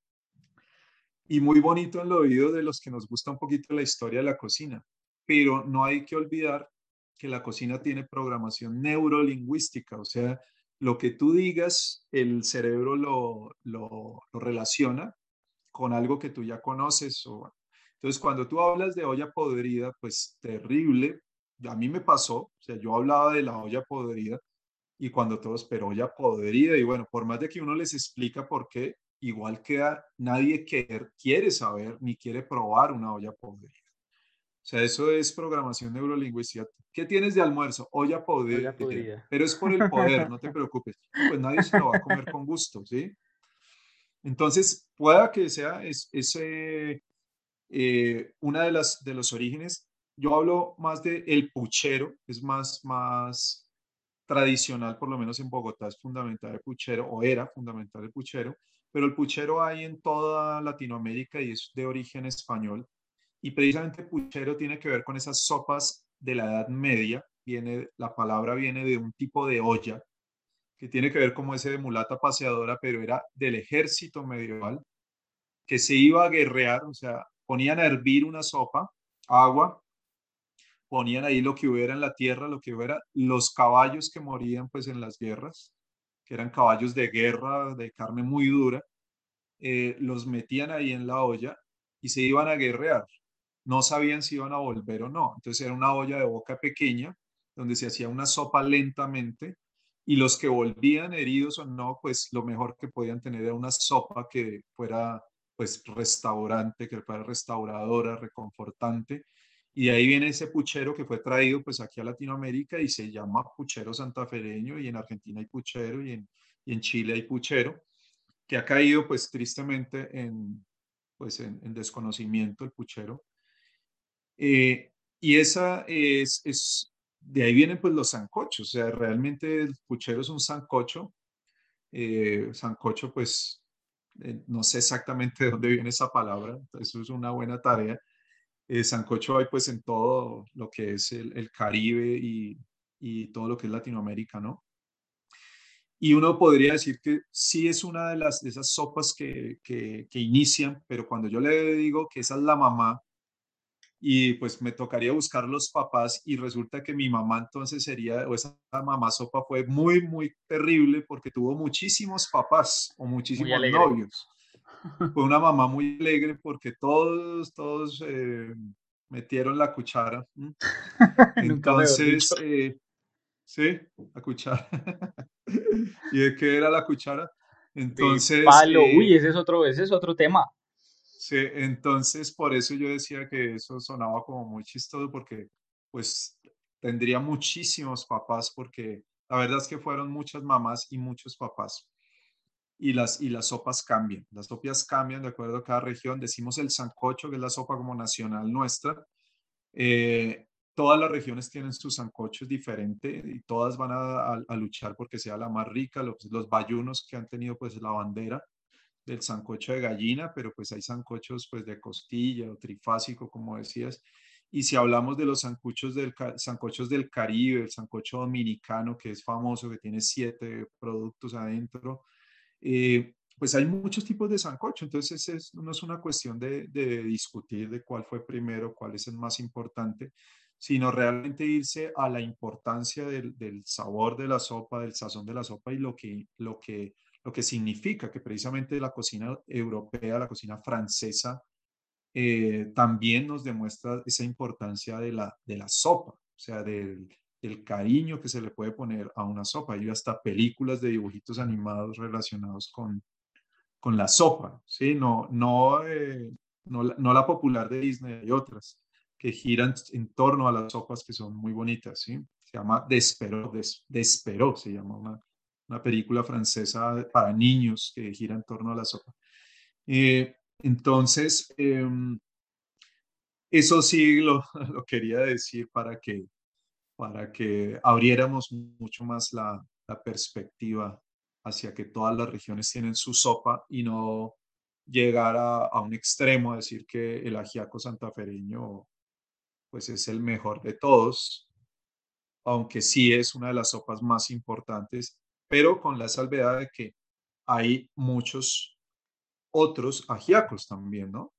y muy bonito en el oído de los que nos gusta un poquito la historia de la cocina. Pero no hay que olvidar que la cocina tiene programación neurolingüística, o sea, lo que tú digas, el cerebro lo, lo, relaciona con algo que tú ya conoces. O, entonces, cuando tú hablas de olla podrida, pues terrible, a mí me pasó, o sea, yo hablaba de la olla podrida y cuando todos, pero olla podrida, y bueno, por más de que uno les explica por qué, igual queda, nadie quiere, quiere saber ni quiere probar una olla podrida. O sea, eso es programación neurolingüística. ¿Qué tienes de almuerzo? Olla podrida. Olla podrida. Pero es por el poder, no te preocupes. Pues nadie se lo va a comer con gusto, ¿sí? Entonces, pueda que sea es, eh, una de las de los orígenes. Yo hablo más de el puchero, es más, más tradicional, por lo menos en Bogotá es fundamental el puchero, o era fundamental el puchero, pero el puchero hay en toda Latinoamérica y es de origen español. Y precisamente puchero tiene que ver con esas sopas de la Edad Media. Viene, la palabra viene de un tipo de olla que tiene que ver como ese de mulata paseadora, pero era del ejército medieval que se iba a guerrear, o sea, ponían a hervir una sopa, agua, ponían ahí lo que hubiera en la tierra, lo que hubiera, los caballos que morían pues en las guerras, que eran caballos de guerra, de carne muy dura, eh, los metían ahí en la olla y se iban a guerrear. No sabían si iban a volver o no. Entonces era una olla de boca pequeña donde se hacía una sopa lentamente y los que volvían heridos o no, pues lo mejor que podían tener era una sopa que fuera pues restaurante, que fuera restauradora, reconfortante. Y de ahí viene ese puchero que fue traído pues aquí a Latinoamérica y se llama puchero santafereño y en Argentina hay puchero y en, y en Chile hay puchero, que ha caído pues tristemente en, pues en, desconocimiento el puchero. Eh, y esa es, es, de ahí vienen pues los sancochos, o sea, realmente el puchero es un sancocho. Eh, sancocho pues eh, no sé exactamente de dónde viene esa palabra, eso es una buena tarea. Eh, sancocho hay pues en todo lo que es el, Caribe y, y, todo lo que es Latinoamérica, ¿no? Y uno podría decir que sí es una de, las, de esas sopas que, que, que inician, pero cuando yo le digo que esa es la mamá, y pues me tocaría buscar los papás y resulta que mi mamá entonces sería, o esa mamá sopa fue muy, muy terrible porque tuvo muchísimos papás o muchísimos novios. Fue una mamá muy alegre porque todos, todos eh, metieron la cuchara. Entonces, eh, sí, la cuchara. ¿Y de qué era la cuchara? Entonces... Palo, eh, uy, ese es otro, ese es otro tema. Sí, entonces por eso yo decía que eso sonaba como muy chistoso porque pues tendría muchísimos papás porque la verdad es que fueron muchas mamás y muchos papás. Y las, y las sopas cambian, las sopas cambian de acuerdo a cada región. Decimos el sancocho, que es la sopa como nacional nuestra. Eh, todas las regiones tienen sus sancochos diferentes y todas van a, a, luchar porque sea la más rica. Los, los bayunos que han tenido pues la bandera del sancocho de gallina, pero pues hay sancochos pues de costilla o trifásico, como decías. Y si hablamos de los sancochos del, sancochos del Caribe, el sancocho dominicano, que es famoso, que tiene siete productos adentro, eh, pues hay muchos tipos de sancocho. Entonces es, no es una cuestión de, discutir de cuál fue primero, cuál es el más importante, sino realmente irse a la importancia del, del sabor de la sopa, del sazón de la sopa y lo que, lo que lo que significa que precisamente la cocina europea, la cocina francesa, eh, también nos demuestra esa importancia de la, de la sopa, o sea, del, del, cariño que se le puede poner a una sopa. Hay hasta películas de dibujitos animados relacionados con, con la sopa, ¿sí? No, no, eh, no, no, la popular de Disney, hay otras que giran en torno a las sopas que son muy bonitas, ¿sí? Se llama Despero, Despero se llama una, una película francesa para niños que gira en torno a la sopa. Eh, entonces, em, eso sí lo, lo, quería decir para que, para que abriéramos mucho más la, perspectiva hacia que todas las regiones tienen su sopa y no llegar a, a, un extremo a decir que el ajiaco santafereño pues es el mejor de todos, aunque sí es una de las sopas más importantes pero con la salvedad de que hay muchos otros ajiacos también, ¿no?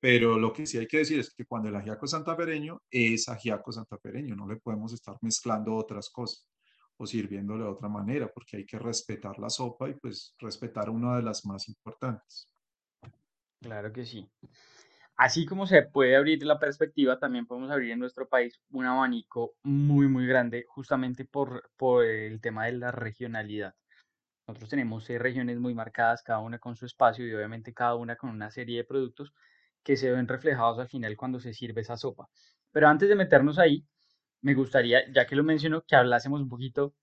Pero lo que sí hay que decir es que cuando el ajiaco es santafereño, es ajiaco santafereño, no le podemos estar mezclando otras cosas o sirviéndole de otra manera, porque hay que respetar la sopa y pues respetar una de las más importantes. Claro que sí. Así como se puede abrir la perspectiva, también podemos abrir en nuestro país un abanico muy, muy grande, justamente por, por el tema de la regionalidad. Nosotros tenemos seis regiones muy marcadas, cada una con su espacio y obviamente cada una con una serie de productos que se ven reflejados al final cuando se sirve esa sopa. Pero antes de meternos ahí, me gustaría, ya que lo menciono, que hablásemos un poquito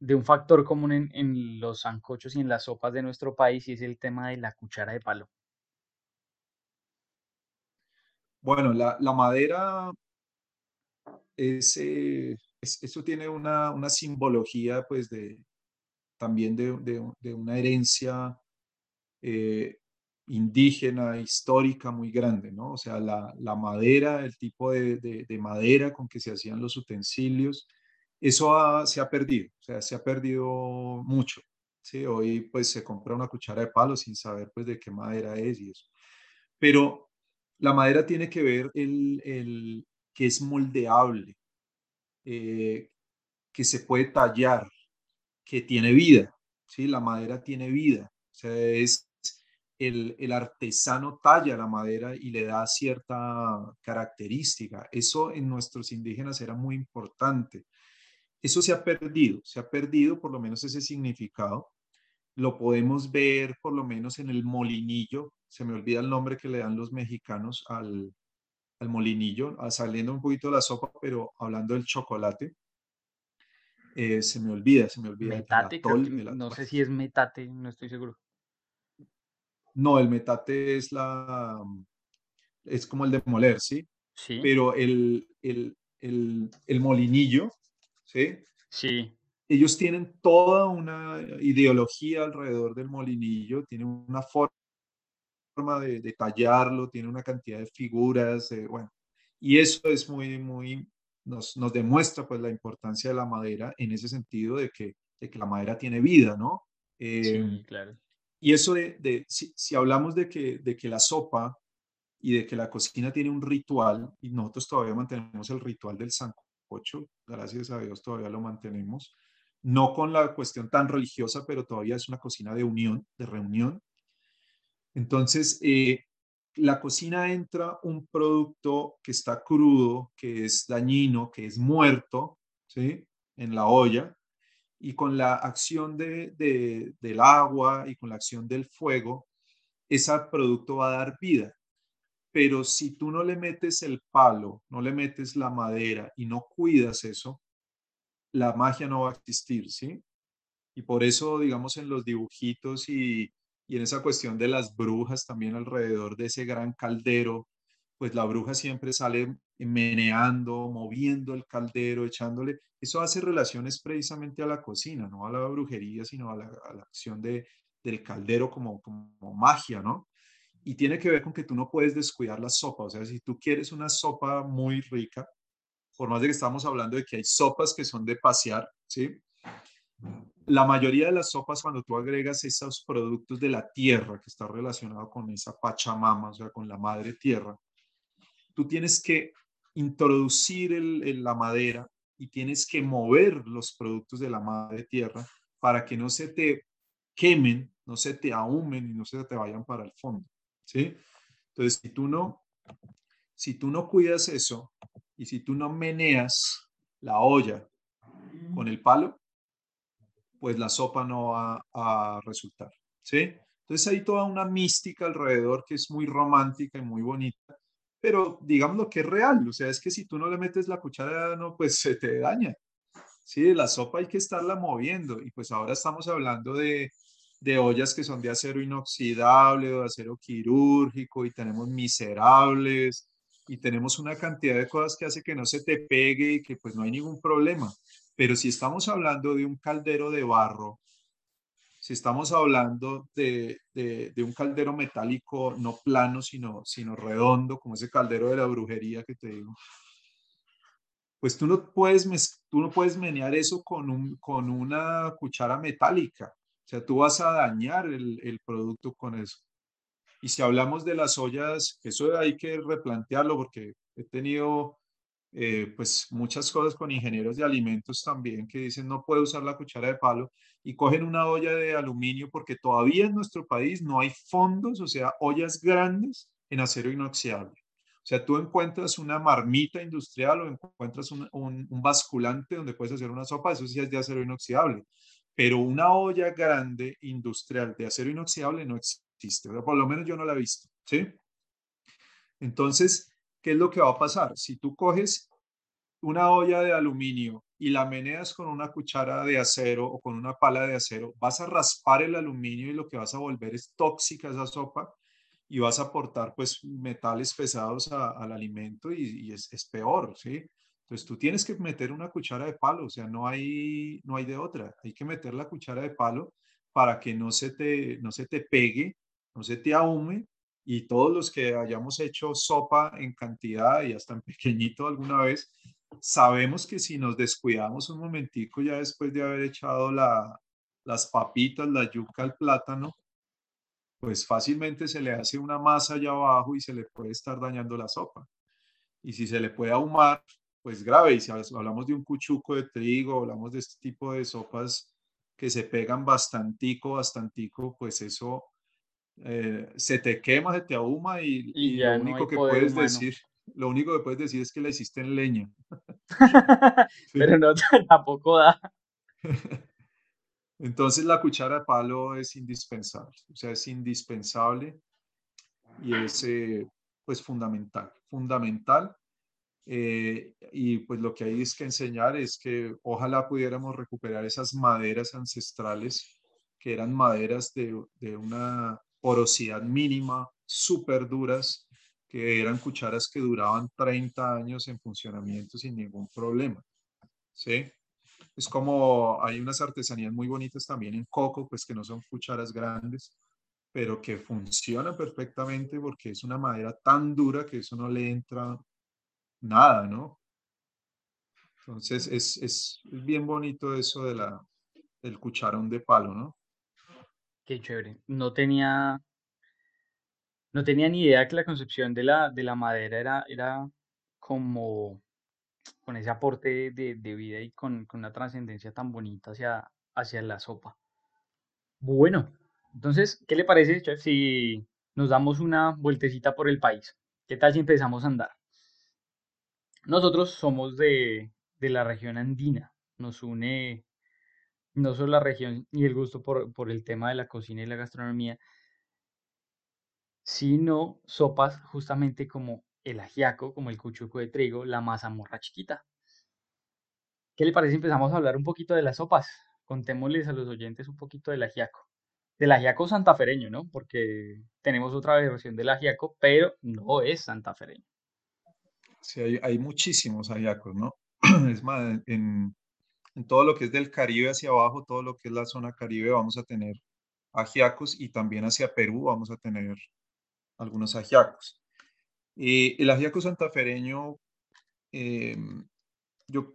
de un factor común en, en los sancochos y en las sopas de nuestro país y es el tema de la cuchara de palo. Bueno, la, la madera es, eh, es- eso tiene una, una simbología pues de, también de, de- de una herencia eh, indígena, histórica muy grande, ¿no? O sea, la, madera, el tipo de, de- de madera con que se hacían los utensilios, eso se ha perdido, o sea, se ha perdido mucho, ¿sí? Hoy pues se compra una cuchara de palo sin saber pues de qué madera es y eso. Pero la madera tiene que ver el, el que es moldeable, eh, que se puede tallar, que tiene vida, ¿sí? La madera tiene vida, o sea, es el, el artesano talla la madera y le da cierta característica. Eso en nuestros indígenas era muy importante. Eso se ha perdido, se ha perdido por lo menos ese significado. Lo podemos ver por lo menos en el molinillo, se me olvida el nombre que le dan los mexicanos al, al molinillo, saliendo un poquito de la sopa, pero hablando del chocolate, eh, se me olvida, se me olvida el Metate, que, el no sé si es metate, no estoy seguro. No, el metate es la, es como el de moler, ¿sí? Sí, Pero el, el, el, el molinillo, ¿sí? sí, Ellos tienen toda una ideología alrededor del molinillo, tienen una forma de, de tallarlo, tiene una cantidad de figuras, eh, bueno, y eso es muy, muy, nos, nos demuestra pues la importancia de la madera en ese sentido de que, de que la madera tiene vida, ¿no? Eh, sí, claro. Y eso de, si, si, hablamos de que, de que la sopa y de que la cocina tiene un ritual, y nosotros todavía mantenemos el ritual del sancocho, gracias a Dios todavía lo mantenemos, no con la cuestión tan religiosa, pero todavía es una cocina de unión, de reunión. Entonces, eh, la cocina entra un producto que está crudo, que es dañino, que es muerto, ¿sí? En la olla, y con la acción de, de, del agua y con la acción del fuego, ese producto va a dar vida. Pero si tú no le metes el palo, no le metes la madera y no cuidas eso, la magia no va a existir, ¿sí? Y por eso, digamos, en los dibujitos y, y en esa cuestión de las brujas también alrededor de ese gran caldero, pues la bruja siempre sale meneando, moviendo el caldero, echándole. Eso hace relaciones precisamente a la cocina, no a la brujería, sino a la, acción de, del caldero como, como magia, ¿no? Y tiene que ver con que tú no puedes descuidar la sopa. O sea, si tú quieres una sopa muy rica, por más de que estamos hablando de que hay sopas que son de pasear, ¿sí? La mayoría de las sopas, cuando tú agregas esos productos de la tierra, que está relacionado con esa pachamama, o sea, con la madre tierra, tú tienes que introducir el, la madera y tienes que mover los productos de la madre tierra para que no se te quemen, no se te ahumen y no se te vayan para el fondo, ¿sí? Entonces, si tú no, si tú no cuidas eso y si tú no meneas la olla con el palo, pues la sopa no va a resultar, ¿sí? Entonces hay toda una mística alrededor que es muy romántica y muy bonita, pero digamos lo que es real, o sea, es que si tú no le metes la cuchara, no, pues se te daña. Sí, la sopa hay que estarla moviendo y pues ahora estamos hablando de, de ollas que son de acero inoxidable o de acero quirúrgico y tenemos miserables y tenemos una cantidad de cosas que hace que no se te pegue y que pues no hay ningún problema. Pero si estamos hablando de un caldero de barro, si estamos hablando de, de, de, un caldero metálico no plano, sino, sino redondo, como ese caldero de la brujería que te digo, pues tú no puedes, tú no puedes menear eso con, un, con una cuchara metálica. O sea, tú vas a dañar el, el producto con eso. Y si hablamos de las ollas, eso hay que replantearlo porque he tenido eh, pues muchas cosas con ingenieros de alimentos también que dicen no puedo usar la cuchara de palo y cogen una olla de aluminio porque todavía en nuestro país no hay fondos, o sea, ollas grandes en acero inoxidable. O sea, tú encuentras una marmita industrial o encuentras un, un, basculante donde puedes hacer una sopa, eso sí es de acero inoxidable, pero una olla grande industrial de acero inoxidable no existe, por lo menos yo no la he visto, ¿sí? Entonces, ¿qué es lo que va a pasar? Si tú coges una olla de aluminio y la meneas con una cuchara de acero o con una pala de acero, vas a raspar el aluminio y lo que vas a volver es tóxica esa sopa y vas a aportar pues metales pesados al alimento y, es, es, peor, ¿sí? Entonces tú tienes que meter una cuchara de palo, o sea, no hay, no hay de otra, hay que meter la cuchara de palo para que no se te, no se te pegue, no se te ahume y todos los que hayamos hecho sopa en cantidad y hasta en pequeñito alguna vez, sabemos que si nos descuidamos un momentico ya después de haber echado la, las papitas, la yuca, el plátano, pues fácilmente se le hace una masa allá abajo y se le puede estar dañando la sopa. Y si se le puede ahumar, pues grave. Y si hablamos de un cuchuco de trigo, hablamos de este tipo de sopas que se pegan bastantico, bastantico, pues eso eh, se te quema, se te ahuma y, lo único que puedes decir, lo único que puedes decir es que la hiciste en leña. Pero no, tampoco da. Entonces la cuchara de palo es indispensable, o sea, es indispensable y es eh, pues fundamental, fundamental. Eh, y pues lo que hay es que enseñar es que ojalá pudiéramos recuperar esas maderas ancestrales que eran maderas de, de una porosidad mínima, súper duras, que eran cucharas que duraban 30 años en funcionamiento sin ningún problema. ¿Sí? Es como hay unas artesanías muy bonitas también en coco, pues que no son cucharas grandes, pero que funcionan perfectamente porque es una madera tan dura que eso no le entra nada, ¿no? Entonces es, es, bien bonito eso de la, del cucharón de palo, ¿no? Qué chévere. No tenía, no tenía ni idea que la concepción de la, de la madera era, era como con ese aporte de, vida y con, una trascendencia tan bonita hacia, hacia la sopa. Bueno, entonces, ¿qué le parece, chef, si nos damos una vueltecita por el país? ¿Qué tal si empezamos a andar? Nosotros somos de, la región andina, nos une no solo la región y el gusto por, por el tema de la cocina y la gastronomía, sino sopas justamente como el ajiaco, como el cuchuco de trigo, la mazamorra chiquita. ¿Qué le parece si empezamos a hablar un poquito de las sopas? Contémosles a los oyentes un poquito del ajiaco. Del ajiaco santafereño, ¿no? Porque tenemos otra versión del ajiaco, pero no es santafereño. Sí, hay, hay muchísimos ajiacos, ¿no? Es más, en, en todo lo que es del Caribe hacia abajo, todo lo que es la zona Caribe, vamos a tener ajiacos y también hacia Perú vamos a tener algunos ajiacos. Eh, el ajiaco santafereño, em, yo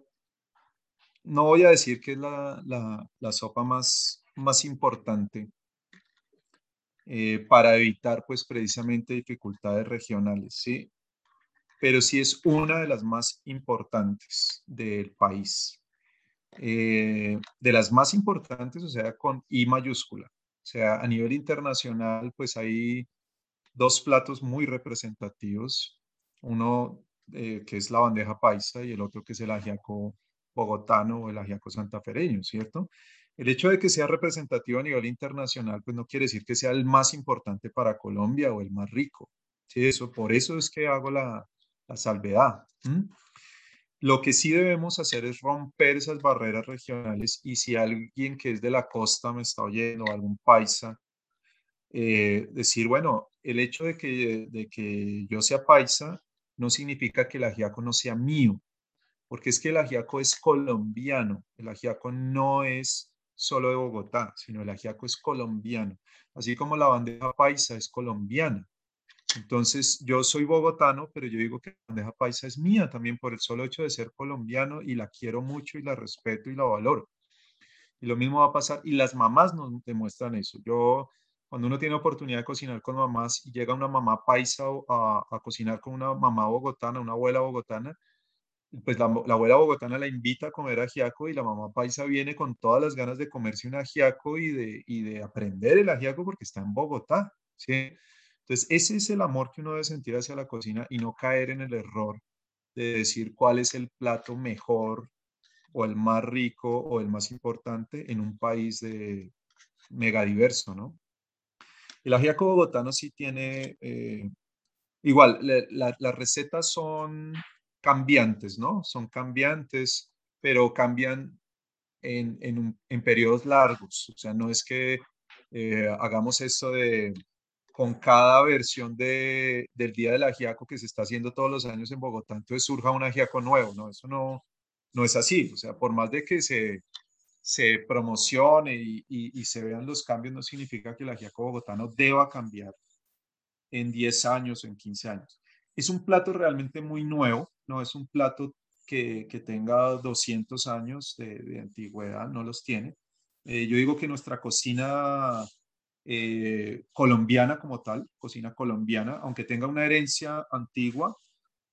no voy a decir que es la, la, sopa más, más importante eh, para evitar pues precisamente dificultades regionales, ¿sí? Pero sí es una de las más importantes del país. Eh, de las más importantes, o sea, con I mayúscula. O sea, a nivel internacional, pues hay dos platos muy representativos, uno eh, que es la bandeja paisa y el otro que es el ajiaco bogotano o el ajiaco santafereño, ¿cierto? El hecho de que sea representativo a nivel internacional, pues no quiere decir que sea el más importante para Colombia o el más rico. ¿sí? Eso, por eso es que hago la, la salvedad. Lo que sí debemos hacer es romper esas barreras regionales y si alguien que es de la costa me está oyendo, algún paisa, eh, decir, bueno, el hecho de que, de que yo sea paisa no significa que el ajiaco no sea mío, porque es que el ajiaco es colombiano, el ajiaco no es solo de Bogotá, sino el ajiaco es colombiano, así como la bandeja paisa es colombiana. Entonces, yo soy bogotano, pero yo digo que la bandeja paisa es mía también por el solo hecho de ser colombiano y la quiero mucho y la respeto y la valoro. Y lo mismo va a pasar, y las mamás nos demuestran eso. Yo cuando uno tiene oportunidad de cocinar con mamás y llega una mamá paisa a, cocinar con una mamá bogotana, una abuela bogotana, pues la, la, abuela bogotana la invita a comer ajiaco y la mamá paisa viene con todas las ganas de comerse un ajiaco y de, y de aprender el ajiaco porque está en Bogotá, ¿sí? Entonces, ese es el amor que uno debe sentir hacia la cocina y no caer en el error de decir cuál es el plato mejor o el más rico o el más importante en un país de mega diverso, ¿no? El ajiaco bogotano sí tiene, eh, igual, las recetas son cambiantes, ¿no? Son cambiantes, pero cambian en, en, en periodos largos. O sea, no es que eh, hagamos esto de con cada versión de, del Día del Ajiaco que se está haciendo todos los años en Bogotá, entonces surja un ajiaco nuevo, ¿no? Eso no, no es así. O sea, por más de que se, se promocione y, y, se vean los cambios, no significa que el ajiaco bogotano deba cambiar en 10 años o en 15 años. Es un plato realmente muy nuevo, no es un plato que, que tenga 200 años de, de, antigüedad, no los tiene. Eh, yo digo que nuestra cocina eh, colombiana como tal, cocina colombiana, aunque tenga una herencia antigua,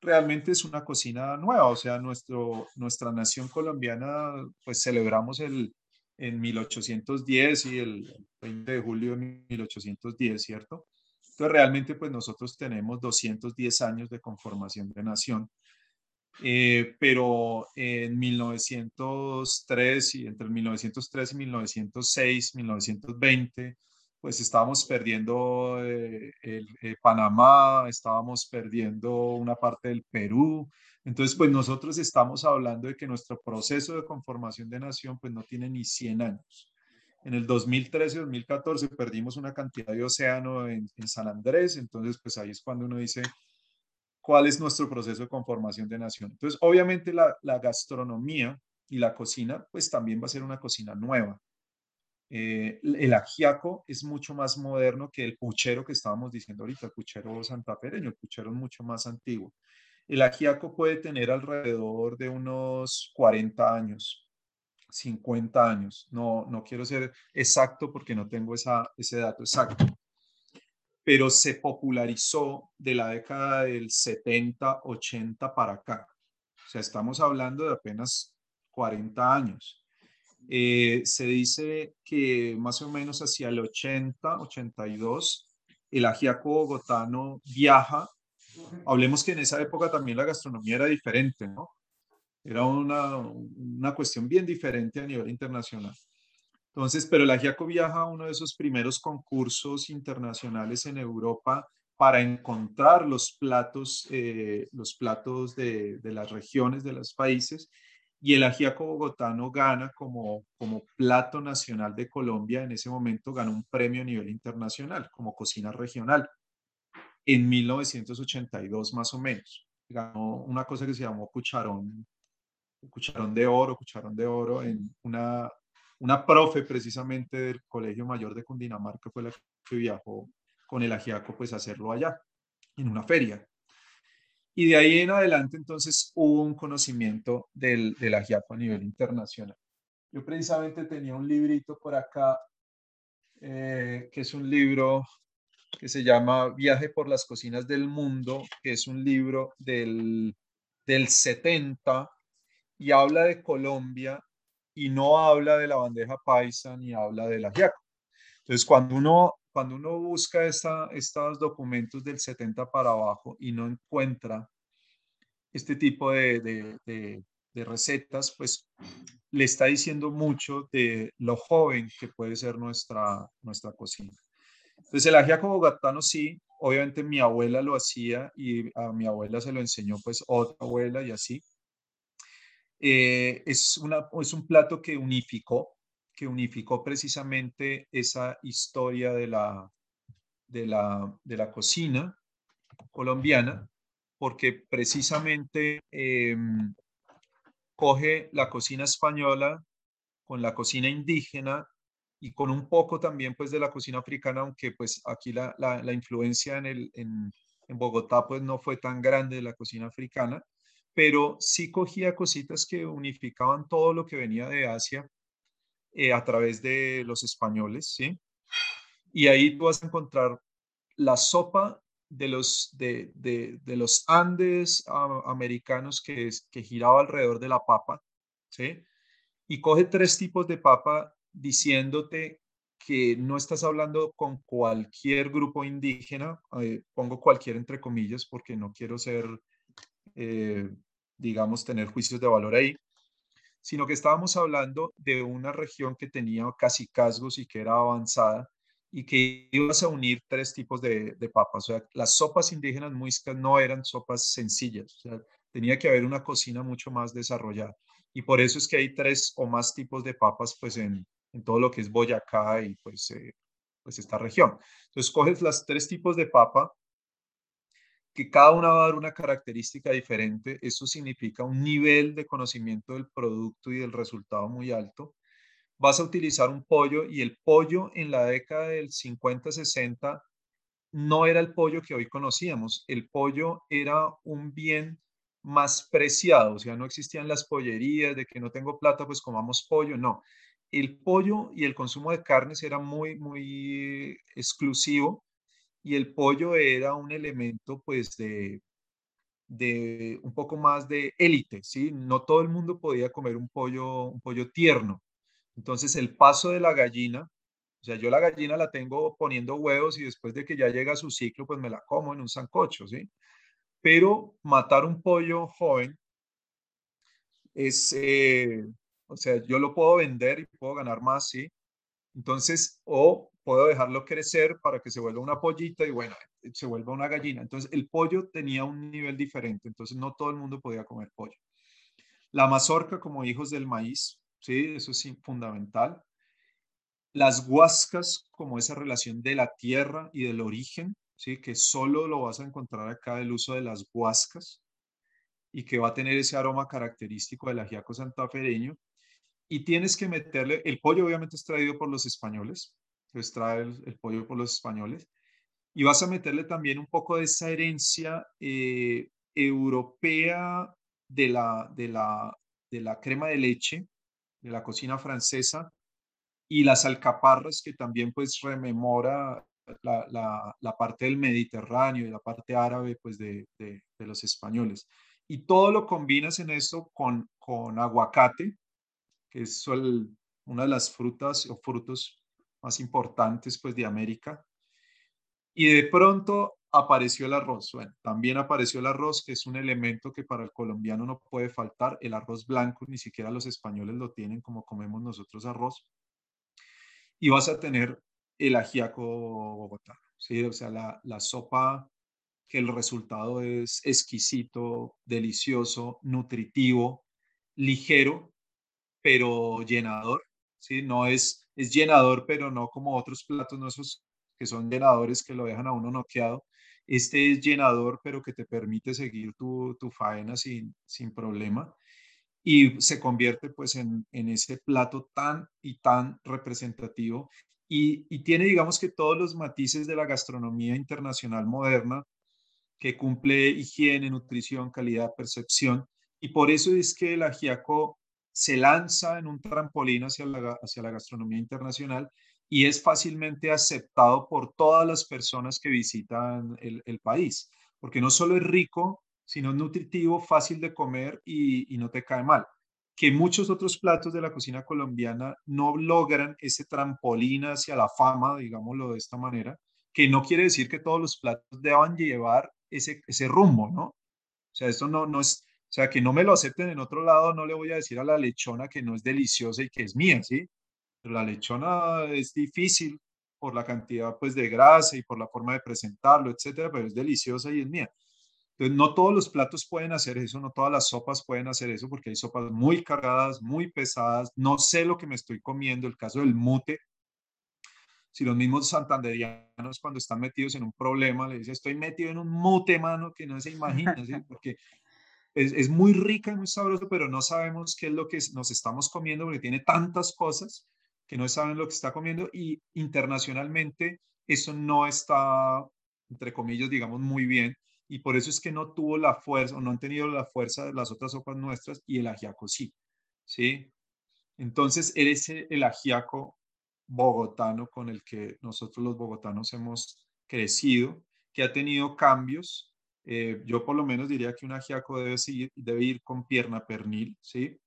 realmente es una cocina nueva, o sea, nuestro, nuestra nación colombiana, pues celebramos el, en 1810 y el 20 de julio de 1810, ¿cierto? Entonces, realmente, pues nosotros tenemos 210 años de conformación de nación, eh, pero en 1903 y entre 1903 y 1906, 1920, pues estábamos perdiendo eh, el, eh, Panamá, estábamos perdiendo una parte del Perú. Entonces, pues nosotros estamos hablando de que nuestro proceso de conformación de nación pues no tiene ni 100 años. En el 2013-2014 perdimos una cantidad de océano en, en, San Andrés, entonces pues ahí es cuando uno dice cuál es nuestro proceso de conformación de nación. Entonces, obviamente la, la gastronomía y la cocina pues también va a ser una cocina nueva. Eh, el ajiaco es mucho más moderno que el puchero que estábamos diciendo ahorita, el puchero santafereño, el puchero es mucho más antiguo. El ajiaco puede tener alrededor de unos 40 años, 50 años. No, no quiero ser exacto porque no tengo ese dato exacto. Pero se popularizó de la década del 70, 80 para acá. O sea, estamos hablando de apenas 40 años. Eh, se dice que más o menos hacia el 80, 82, el ajiaco bogotano viaja. Hablemos que en esa época también la gastronomía era diferente, ¿no? Era una, una cuestión bien diferente a nivel internacional. Entonces, pero el ajiaco viaja a uno de esos primeros concursos internacionales en Europa para encontrar los platos, eh, los platos de, de, las regiones, de los países, y el ajiaco bogotano gana como, como plato nacional de Colombia, en ese momento ganó un premio a nivel internacional como cocina regional, en 1982 más o menos. Ganó una cosa que se llamó cucharón, cucharón de oro, cucharón de oro, en una, una profe precisamente del Colegio Mayor de Cundinamarca fue la que viajó con el ajiaco pues a hacerlo allá, en una feria. Y de ahí en adelante, entonces, hubo un conocimiento del, del ajiaco a nivel internacional. Yo precisamente tenía un librito por acá, eh, que es un libro que se llama Viaje por las cocinas del mundo, que es un libro del, del 70 y habla de Colombia y no habla de la bandeja paisa ni habla del ajiaco. Entonces, cuando uno cuando uno busca estos documentos del 70 para abajo y no encuentra este tipo de, recetas, pues le está diciendo mucho de lo joven que puede ser nuestra, nuestra cocina. Entonces el ajiaco bogotano sí, obviamente mi abuela lo hacía y a mi abuela se lo enseñó pues otra abuela y así. Eh, es un plato que unificó que unificó precisamente esa historia de la, de la, de la cocina colombiana, porque precisamente em, coge la cocina española con la cocina indígena y con un poco también pues de la cocina africana, aunque pues aquí la, la, la influencia en, el, en, en, Bogotá pues no fue tan grande de la cocina africana, pero sí cogía cositas que unificaban todo lo que venía de Asia eh, a través de los españoles, ¿sí? Y ahí tú vas a encontrar la sopa de los, de, de, los Andes americanos que, que giraba alrededor de la papa, ¿sí? Y coge tres tipos de papa diciéndote que no estás hablando con cualquier grupo indígena, eh, pongo cualquier entre comillas porque no quiero ser, eh, digamos, tener juicios de valor ahí, sino que estábamos hablando de una región que tenía casi casgos y que era avanzada y que ibas a unir tres tipos de, papas. O sea, las sopas indígenas muiscas no eran sopas sencillas, o sea, tenía que haber una cocina mucho más desarrollada. Y por eso es que hay tres o más tipos de papas pues en, en todo lo que es Boyacá y pues, eh, pues esta región. Entonces coges las tres tipos de papa, que cada una va a dar una característica diferente. Eso significa un nivel de conocimiento del producto y del resultado muy alto. Vas a utilizar un pollo y el pollo en la década del 50-60 no era el pollo que hoy conocíamos. El pollo era un bien más preciado, o sea, no existían las pollerías de que no tengo plata, pues comamos pollo, no. El pollo y el consumo de carnes era muy, muy exclusivo y el pollo era un elemento pues de, de un poco más de élite, ¿sí? No todo el mundo podía comer un pollo, un pollo tierno. Entonces el paso de la gallina, o sea, yo la gallina la tengo poniendo huevos y después de que ya llega su ciclo, pues me la como en un sancocho, ¿sí? Pero matar un pollo joven es, eh, o sea, yo lo puedo vender y puedo ganar más, ¿sí? Entonces, o puedo dejarlo crecer para que se vuelva una pollita y bueno, se vuelva una gallina. Entonces, el pollo tenía un nivel diferente, entonces no todo el mundo podía comer pollo. La mazorca como hijos del maíz, ¿sí? Eso es fundamental. Las huascas como esa relación de la tierra y del origen, ¿sí? Que solo lo vas a encontrar acá el uso de las huascas y que va a tener ese aroma característico del ajiaco santafereño y tienes que meterle, el pollo obviamente es traído por los españoles, es trae el, pollo por los españoles, y vas a meterle también un poco de esa herencia eh, europea de la, de, la, de la crema de leche, de la cocina francesa, y las alcaparras que también pues rememora la, la, la, parte del Mediterráneo y la parte árabe pues de, de, de, los españoles. Y todo lo combinas en esto con, con aguacate, que es una de las frutas o frutos más importantes pues de América. Y de pronto apareció el arroz. Bueno, también apareció el arroz, que es un elemento que para el colombiano no puede faltar. El arroz blanco, ni siquiera los españoles lo tienen como comemos nosotros arroz. Y vas a tener el ajiaco bogotano, ¿sí? O sea, la, la sopa que el resultado es exquisito, delicioso, nutritivo, ligero, pero llenador, ¿sí? No es, es llenador, pero no como otros platos, no esos que son llenadores que lo dejan a uno noqueado. Este es llenador, pero que te permite seguir tu, tu faena sin, sin problema y se convierte pues en, en, ese plato tan y tan representativo y, y, tiene digamos que todos los matices de la gastronomía internacional moderna que cumple higiene, nutrición, calidad, percepción y por eso es que el ajiaco se lanza en un trampolín hacia la, hacia la gastronomía internacional y es fácilmente aceptado por todas las personas que visitan el, el país, porque no solo es rico, sino nutritivo, fácil de comer y, y, no te cae mal. Que muchos otros platos de la cocina colombiana no logran ese trampolín hacia la fama, digámoslo de esta manera, que no quiere decir que todos los platos deban llevar ese, ese rumbo, ¿no? O sea, esto no, no es, o sea, que no me lo acepten en otro lado, no le voy a decir a la lechona que no es deliciosa y que es mía, ¿sí? Pero la lechona es difícil por la cantidad pues de grasa y por la forma de presentarlo, etcétera, pero es deliciosa y es mía. Entonces, no todos los platos pueden hacer eso, no todas las sopas pueden hacer eso, porque hay sopas muy cargadas, muy pesadas, no sé lo que me estoy comiendo, el caso del mute, si los mismos santanderianos cuando están metidos en un problema le dicen, estoy metido en un mute, mano, que no se imagina, ¿sí? porque es, es, muy rica y muy sabroso, pero no sabemos qué es lo que nos estamos comiendo porque tiene tantas cosas que no saben lo que está comiendo y internacionalmente eso no está, entre comillas, digamos, muy bien y por eso es que no tuvo la fuerza o no han tenido la fuerza de las otras sopas nuestras y el ajiaco sí, ¿sí? Entonces, eres el ajiaco bogotano con el que nosotros los bogotanos hemos crecido, que ha tenido cambios, eh, yo por lo menos diría que un ajiaco debe, seguir, debe ir con pierna pernil, ¿sí?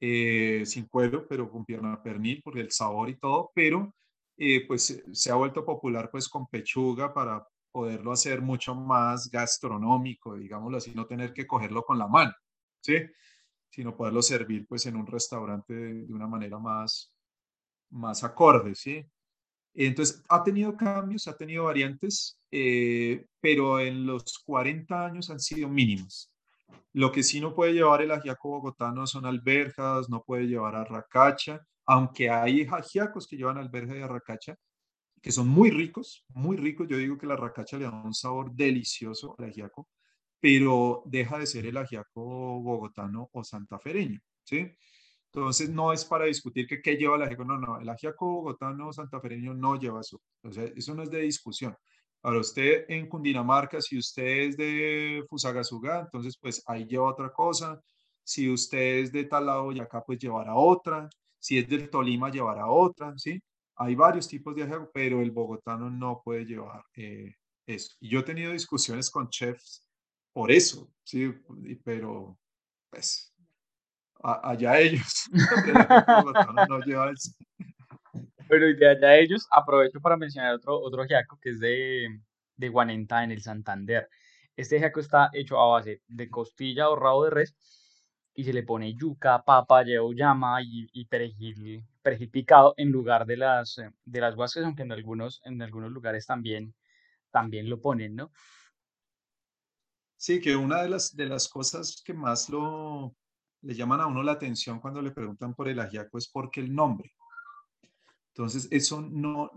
Eh, sin cuero, pero con pierna pernil, por el sabor y todo, pero eh, pues se ha vuelto popular pues con pechuga para poderlo hacer mucho más gastronómico, digámoslo así, no tener que cogerlo con la mano, ¿sí? Sino poderlo servir pues en un restaurante de, de una manera más, más acorde, ¿sí? Entonces, ha tenido cambios, ha tenido variantes, eh, pero en los 40 años han sido mínimos. Lo que sí no puede llevar el ajiaco bogotano son alberjas, no puede llevar arracacha, aunque hay ajiacos que llevan alberja y arracacha, que son muy ricos, muy ricos. Yo digo que la arracacha le da un sabor delicioso al ajiaco, pero deja de ser el ajiaco bogotano o santafereño, ¿sí? Entonces no es para discutir que qué lleva el ajiaco, no, no, el ajiaco bogotano santafereño no lleva o sea, eso no es de discusión. Ahora usted en Cundinamarca, si usted es de Fusagasugá, entonces pues ahí lleva otra cosa. Si usted es de tal lado y acá, pues llevará otra. Si es del Tolima, llevará otra, ¿sí? Hay varios tipos de ajiaco, pero el bogotano no puede llevar eh, eso. Y yo he tenido discusiones con chefs por eso, ¿sí? Pero pues allá ellos. no eso. Pero de allá ellos, aprovecho para mencionar otro, otro que es de, de Guanenta en el Santander. Este ajiaco está hecho a base de costilla o rabo de res y se le pone yuca, papa, llama y, y perejil, perejil picado en lugar de las, de las guascas, aunque en algunos, en algunos lugares también, también lo ponen, ¿no? Sí, que una de las, de las cosas que más lo, le llaman a uno la atención cuando le preguntan por el ajiaco es porque el nombre. Entonces, eso no,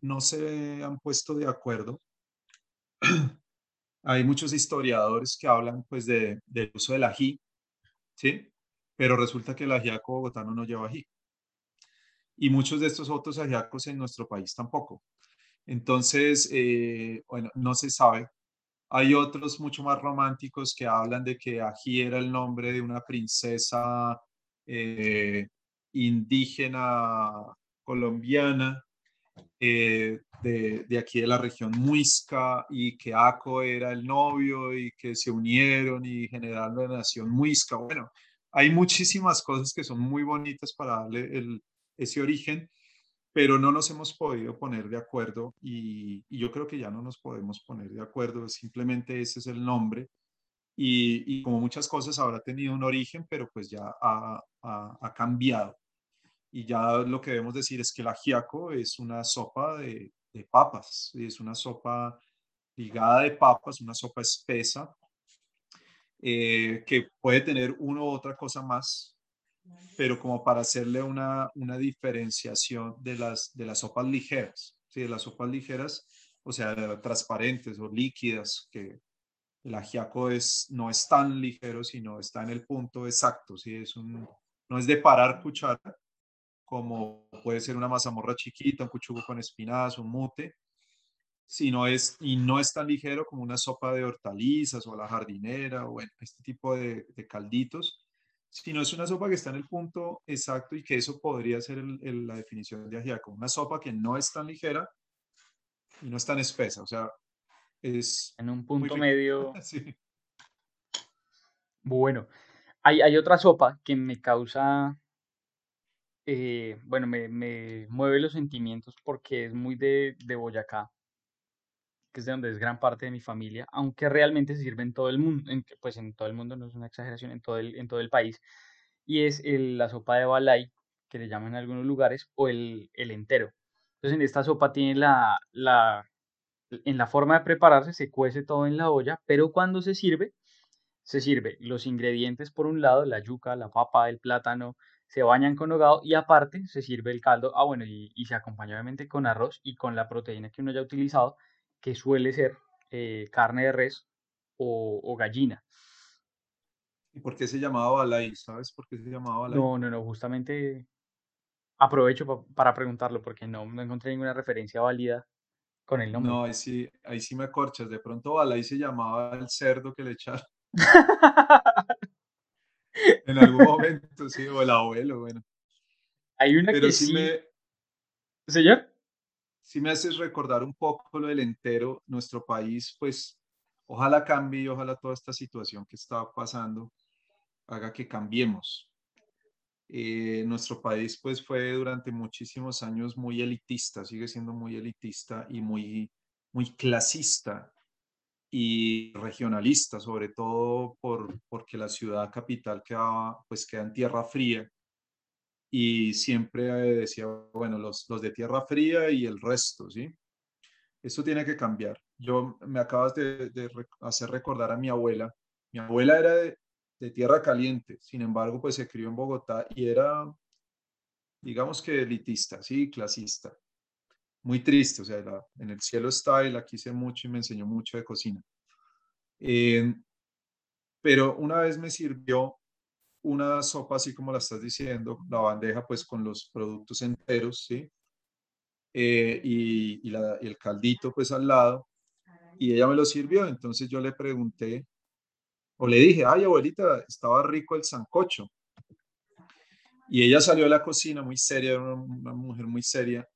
no se han puesto de acuerdo. Hay muchos historiadores que hablan pues de, del uso del ají, ¿sí? Pero resulta que el ajiaco bogotano no lleva ají. Y muchos de estos otros ajiacos en nuestro país tampoco. Entonces, eh, bueno, no se sabe. Hay otros mucho más románticos que hablan de que ají era el nombre de una princesa eh, indígena colombiana eh, de, aquí de la región Muisca y que Aco era el novio y que se unieron y generaron la nación Muisca. Bueno, hay muchísimas cosas que son muy bonitas para darle ese origen, pero no nos hemos podido poner de acuerdo y, y, yo creo que ya no nos podemos poner de acuerdo, simplemente ese es el nombre. Y, y como muchas cosas habrá tenido un origen, pero pues ya ha, ha, ha cambiado y ya lo que debemos decir es que el ajiaco es una sopa de, de papas, es una sopa ligada de papas, una sopa espesa, eh, que puede tener una u otra cosa más, pero como para hacerle una, una diferenciación de las, de las sopas ligeras, ¿sí? de las sopas ligeras, o sea, transparentes o líquidas, que el ajiaco es, no es tan ligero, sino está en el punto exacto, ¿sí? es un, no es de parar cuchara, como puede ser una mazamorra chiquita, un cuchugo con espinazo, un mute, sino es, y no es tan ligero como una sopa de hortalizas o la jardinera, o bueno, este tipo de, de calditos, sino es una sopa que está en el punto exacto y que eso podría ser la definición de ajiaco, una sopa que no es tan ligera y no es tan espesa, o sea, es... En un punto medio. sí. Bueno, hay, hay otra sopa que me causa eh, bueno, me, me, mueve los sentimientos porque es muy de, de, Boyacá, que es de donde es gran parte de mi familia, aunque realmente se sirve en todo el mundo, pues en todo el mundo no es una exageración, en todo el, en todo el país, y es la sopa de balay, que le llaman en algunos lugares, o el, el entero. Entonces en esta sopa tiene la, la, en la forma de prepararse, se cuece todo en la olla, pero cuando se sirve, se sirve los ingredientes por un lado, la yuca, la papa, el plátano, se bañan con hogado y aparte se sirve el caldo, ah bueno, y, se acompaña obviamente con arroz y con la proteína que uno ya ha utilizado, que suele ser eh, carne de res o, gallina. ¿Y por qué se llamaba balay? ¿Sabes por qué se llamaba balay? No, no, no, justamente aprovecho para preguntarlo porque no, no encontré ninguna referencia válida con el nombre. No, ahí sí, ahí sí me acorchas. De pronto balay se llamaba el cerdo que le echaron. en algún momento, sí, o el abuelo, bueno. Hay una Pero que sí, me... ¿Señor? Sí me haces recordar un poco lo del entero, nuestro país, pues ojalá cambie, ojalá toda esta situación que está pasando haga que cambiemos. Eh, nuestro país pues fue durante muchísimos años muy elitista, sigue siendo muy elitista y muy, muy clasista y regionalista, sobre todo por, porque la ciudad capital queda, pues queda en tierra fría y siempre decía, bueno, los, los de tierra fría y el resto, ¿sí? Esto tiene que cambiar. Yo me acabas de, hacer recordar a mi abuela. Mi abuela era de, tierra caliente, sin embargo, pues se crió en Bogotá y era, digamos que elitista, sí, clasista. Muy triste, o sea, en el cielo está y la quise mucho y me enseñó mucho de cocina. Eh, pero una vez me sirvió una sopa así como la estás diciendo, la bandeja pues con los productos enteros, ¿sí? Eh, y, el caldito pues al lado, y ella me lo sirvió, entonces yo le pregunté, o le dije, ay abuelita, estaba rico el sancocho. Y ella salió de la cocina muy seria, una, mujer muy seria,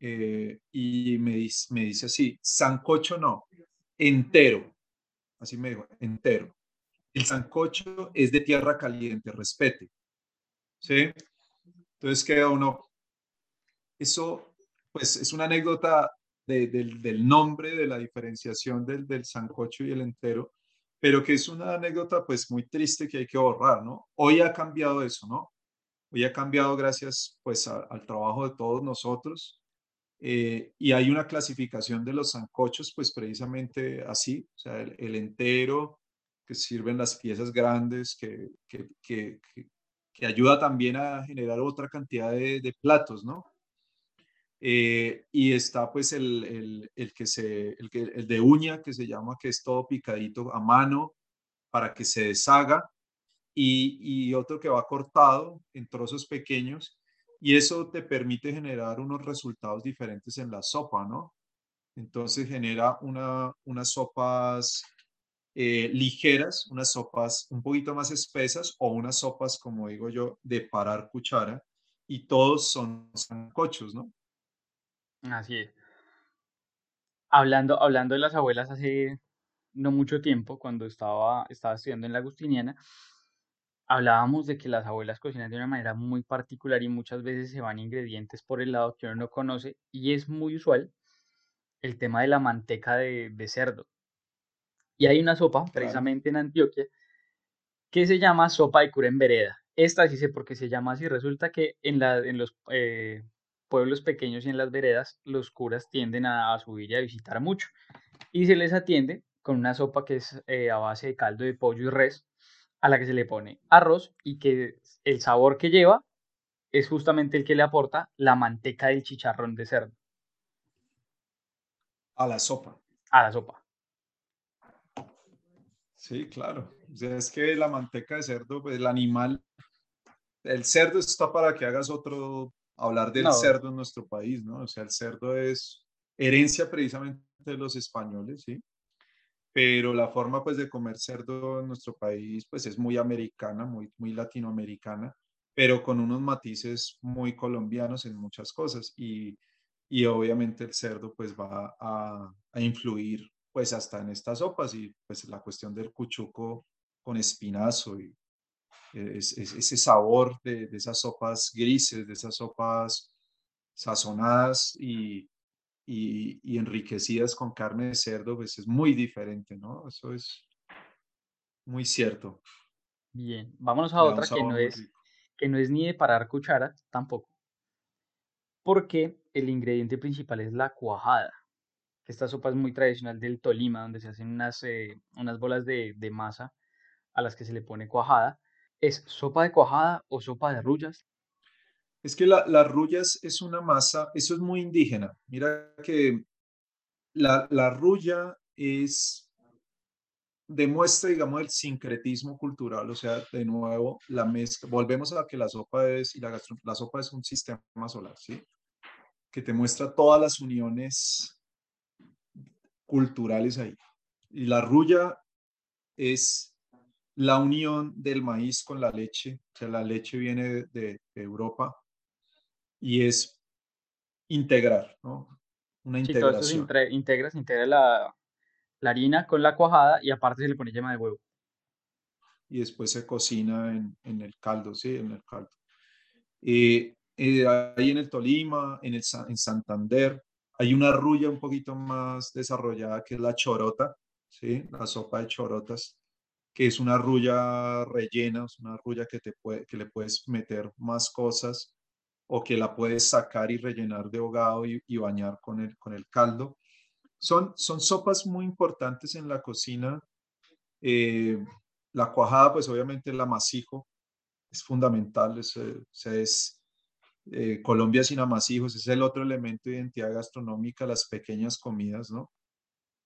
eh, y me, me dice así, sancocho no, entero. Así me dijo, entero. El sancocho es de tierra caliente, respete. ¿Sí? Entonces queda uno, eso pues es una anécdota del, nombre, de la diferenciación del, del sancocho y el entero, pero que es una anécdota pues muy triste que hay que borrar, ¿no? Hoy ha cambiado eso, ¿no? Hoy ha cambiado gracias pues al trabajo de todos nosotros eh, y hay una clasificación de los sancochos pues precisamente así, o sea, el entero, que sirven las piezas grandes, que, que, que, ayuda también a generar otra cantidad de, de platos, ¿no? Eh, y está pues el, el, el, que se, el, que, el de uña, que se llama, que es todo picadito a mano para que se deshaga, y, y otro que va cortado en trozos pequeños, y eso te permite generar unos resultados diferentes en la sopa, ¿no? Entonces genera una, unas sopas eh, ligeras, unas sopas un poquito más espesas o unas sopas, como digo yo, de parar cuchara y todos son sancochos, ¿no? Así es. Hablando, hablando de las abuelas hace no mucho tiempo, cuando estaba, estaba estudiando en la Agustiniana, hablábamos de que las abuelas cocinan de una manera muy particular y muchas veces se van ingredientes por el lado que uno no conoce y es muy usual el tema de la manteca de, de cerdo. Y hay una sopa, precisamente en Antioquia, que se llama sopa de cura en vereda. Esta sí sé por qué se llama así. Resulta que en, la, en los eh, pueblos pequeños y en las veredas, los curas tienden a, subir y a visitar mucho. Y se les atiende con una sopa que es eh, a base de caldo de pollo y res, a la que se le pone arroz y que el sabor que lleva es justamente el que le aporta la manteca del chicharrón de cerdo. A la sopa. A la sopa. Sí, claro. O sea, es que la manteca de cerdo, pues el animal, el cerdo está para que hagas otro, hablar del cerdo en nuestro país, ¿no? O sea, el cerdo es herencia precisamente de los españoles, ¿sí? Pero la forma, pues, de comer cerdo en nuestro país, pues, es muy americana, muy, muy latinoamericana, pero con unos matices muy colombianos en muchas cosas. Y, y obviamente el cerdo, pues, va a, a influir pues hasta en estas sopas y pues la cuestión del cuchuco con espinazo y es, ese sabor de, esas sopas grises, de esas sopas sazonadas y, y, enriquecidas con carne de cerdo, pues es muy diferente, ¿no? Eso es muy cierto. Bien, vámonos a otra que no, es, que no es ni de parar cuchara tampoco, porque el ingrediente principal es la cuajada. Esta sopa es muy tradicional del Tolima, donde se hacen unas, eh, unas bolas de, de, masa a las que se le pone cuajada. ¿Es sopa de cuajada o sopa de rullas? Es que las la rullas es una masa, eso es muy indígena. Mira que la, la rulla es, demuestra, digamos, el sincretismo cultural, o sea, de nuevo, la mezcla, volvemos a que la sopa es, y la, la sopa es un sistema solar, ¿sí? Que te muestra todas las uniones culturales ahí. Y la rulla es la unión del maíz con la leche, o sea, la leche viene de, Europa y es integrar, ¿no? Una integración. Sí, se integra, se integra la, la, harina con la cuajada y aparte se le pone yema de huevo. Y después se cocina en, en el caldo, sí, en el caldo. y eh, ahí en el Tolima, en, el, en Santander, hay una rulla un poquito más desarrollada que es la chorota, ¿sí? La sopa de chorotas, que es una rulla rellena, es una rulla que, te que le puedes meter más cosas o que la puedes sacar y rellenar de hogado y, bañar con el, con el caldo. Son, son sopas muy importantes en la cocina. Eh, la cuajada, pues obviamente el amasijo es fundamental, es, es eh, Colombia sin amasijos, es el otro elemento de identidad gastronómica, las pequeñas comidas, ¿no?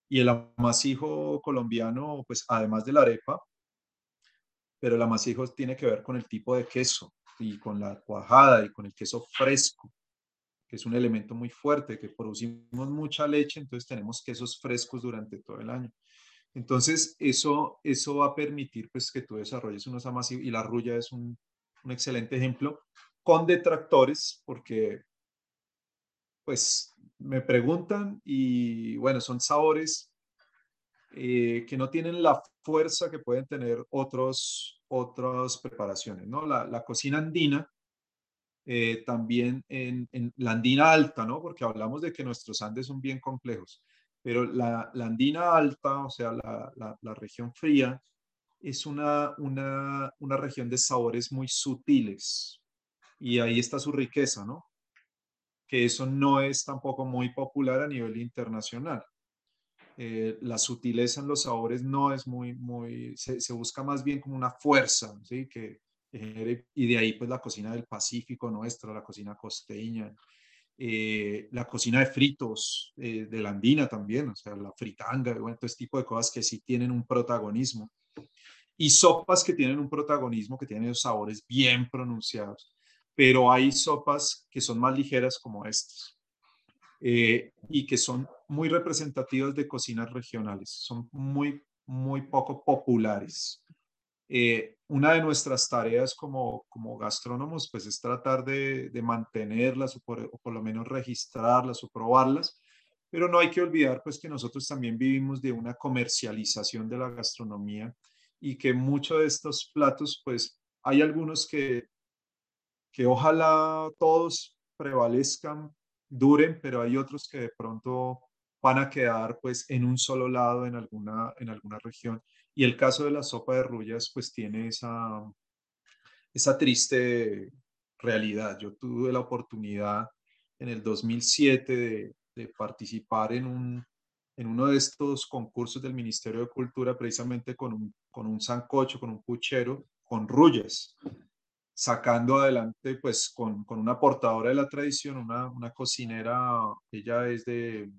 Y el amasijo colombiano, pues además de la arepa, pero el amasijo tiene que ver con el tipo de queso y con la cuajada y con el queso fresco, que es un elemento muy fuerte, que producimos mucha leche, entonces tenemos quesos frescos durante todo el año. Entonces, eso, eso va a permitir pues, que tú desarrolles unos amasijos y la rulla es un, un excelente ejemplo con detractores, porque pues me preguntan y bueno, son sabores eh, que no tienen la fuerza que pueden tener otros, otras preparaciones, ¿no? La, la cocina andina, eh, también en, en, la andina alta, ¿no? Porque hablamos de que nuestros Andes son bien complejos, pero la, la andina alta, o sea, la, la, la región fría, es una, una, una región de sabores muy sutiles y ahí está su riqueza, ¿no? que eso no es tampoco muy popular a nivel internacional. Eh, la sutileza en los sabores no es muy, muy, se, busca más bien como una fuerza, ¿sí? Que, y de ahí pues la cocina del Pacífico nuestra, la cocina costeña, eh, la cocina de fritos eh, de la andina también, o sea, la fritanga, bueno, todo este tipo de cosas que sí tienen un protagonismo. Y sopas que tienen un protagonismo, que tienen sabores bien pronunciados pero hay sopas que son más ligeras como estas eh, y que son muy representativas de cocinas regionales, son muy, muy poco populares. Eh, una de nuestras tareas como, como gastrónomos pues es tratar de, de mantenerlas o por, o por, lo menos registrarlas o probarlas, pero no hay que olvidar pues que nosotros también vivimos de una comercialización de la gastronomía y que muchos de estos platos pues hay algunos que que ojalá todos prevalezcan, duren, pero hay otros que de pronto van a quedar pues en un solo lado en alguna, en alguna región. Y el caso de la sopa de rullas pues tiene esa, esa triste realidad. Yo tuve la oportunidad en el 2007 de, participar en, un, en uno de estos concursos del Ministerio de Cultura precisamente con un, con un sancocho, con un puchero, con rullas sacando adelante pues con, con, una portadora de la tradición, una, una cocinera, ella es de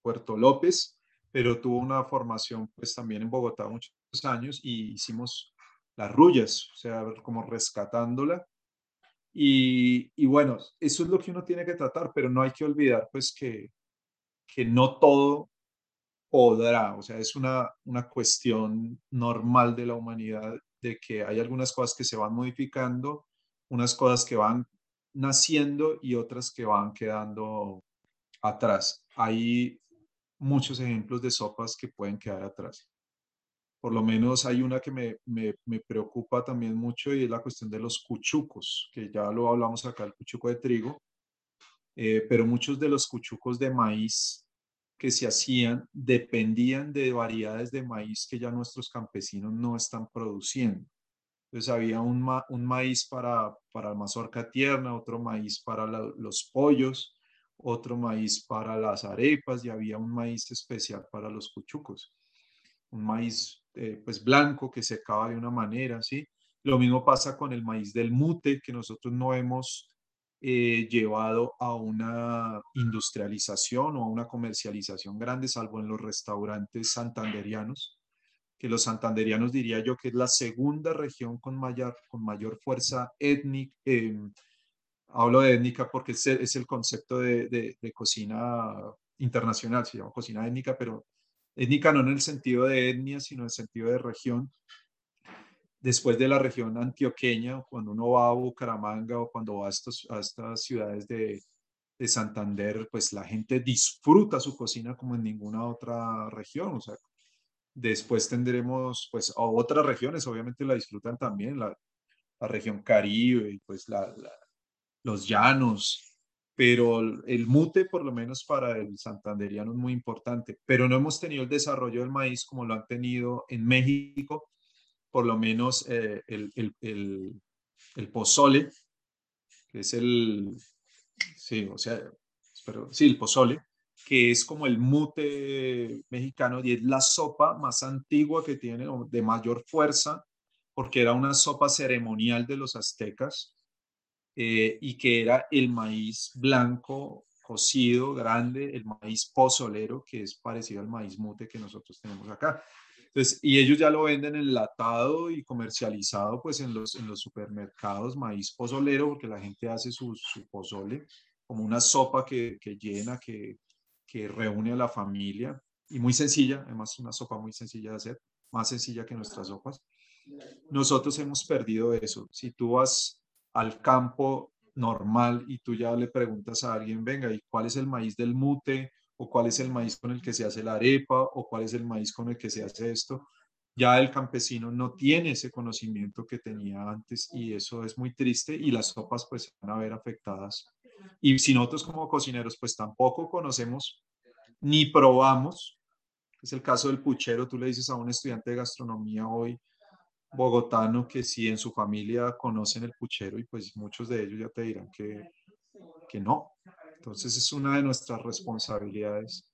Puerto López, pero tuvo una formación pues también en Bogotá muchos años y hicimos las rullas, o sea, como rescatándola. Y, y, bueno, eso es lo que uno tiene que tratar, pero no hay que olvidar pues que, que no todo podrá, o sea, es una, una cuestión normal de la humanidad de que hay algunas cosas que se van modificando, unas cosas que van naciendo y otras que van quedando atrás. Hay muchos ejemplos de sopas que pueden quedar atrás. Por lo menos hay una que me, me, me preocupa también mucho y es la cuestión de los cuchucos, que ya lo hablamos acá, el cuchuco de trigo, eh, pero muchos de los cuchucos de maíz que se hacían dependían de variedades de maíz que ya nuestros campesinos no están produciendo. Entonces había un, un maíz para, para mazorca tierna, otro maíz para los pollos, otro maíz para las arepas y había un maíz especial para los cuchucos. Un maíz eh, pues blanco que secaba de una manera, ¿sí? Lo mismo pasa con el maíz del mute que nosotros no hemos eh, llevado a una industrialización o a una comercialización grande, salvo en los restaurantes santanderianos, que los santanderianos diría yo que es la segunda región con mayor, con mayor fuerza étnica. Em, hablo de étnica porque es el, concepto de, de, cocina internacional, se llama cocina étnica, pero étnica no en el sentido de etnia, sino en el sentido de región, después de la región antioqueña, cuando uno va a Bucaramanga o cuando va a, estos, a estas ciudades de, de, Santander, pues la gente disfruta su cocina como en ninguna otra región. O sea, después tendremos pues otras regiones, obviamente la disfrutan también, la, la región Caribe, pues la, los llanos, pero el mute, por lo menos para el santanderiano, es muy importante. Pero no hemos tenido el desarrollo del maíz como lo han tenido en México por lo menos eh, el, el, el, el, pozole, que es el, sí, o sea, sí, el pozole, que es como el mute mexicano y es la sopa más antigua que tiene, de mayor fuerza, porque era una sopa ceremonial de los aztecas eh, y que era el maíz blanco cocido, grande, el maíz pozolero, que es parecido al maíz mute que nosotros tenemos acá. Entonces, y ellos ya lo venden enlatado y comercializado pues en los, en los supermercados, maíz pozolero, porque la gente hace su, su pozole como una sopa que, que llena, que, que reúne a la familia y muy sencilla, además una sopa muy sencilla de hacer, más sencilla que nuestras sopas. Nosotros hemos perdido eso. Si tú vas al campo normal y tú ya le preguntas a alguien, venga, ¿y cuál es el maíz del mute? ¿O cuál es el maíz con el que se hace la arepa? ¿O cuál es el maíz con el que se hace esto? Ya el campesino no tiene ese conocimiento que tenía antes y eso es muy triste y las sopas pues se van a ver afectadas. Y si nosotros como cocineros pues tampoco conocemos ni probamos, es el caso del puchero, tú le dices a un estudiante de gastronomía hoy, bogotano que si en su familia conocen el puchero y pues muchos de ellos ya te dirán que, que no. Entonces es una de nuestras responsabilidades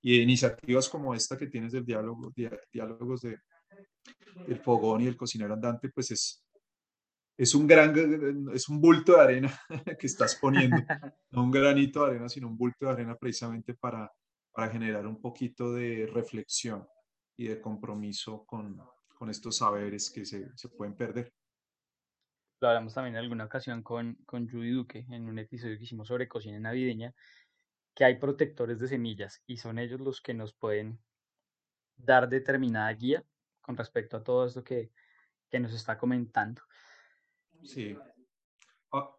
y iniciativas como esta que tienes del diálogo, diálogos de el fogón y el cocinero andante, pues es, es un gran, es un bulto de arena que estás poniendo, no un granito de arena, sino un bulto de arena precisamente para, para generar un poquito de reflexión y de compromiso con, con estos saberes que se, se, pueden perder. Lo hablamos también en alguna ocasión con, con Judy Duque en un episodio que hicimos sobre cocina navideña, que hay protectores de semillas y son ellos los que nos pueden dar determinada guía con respecto a todo esto que, que nos está comentando. Sí.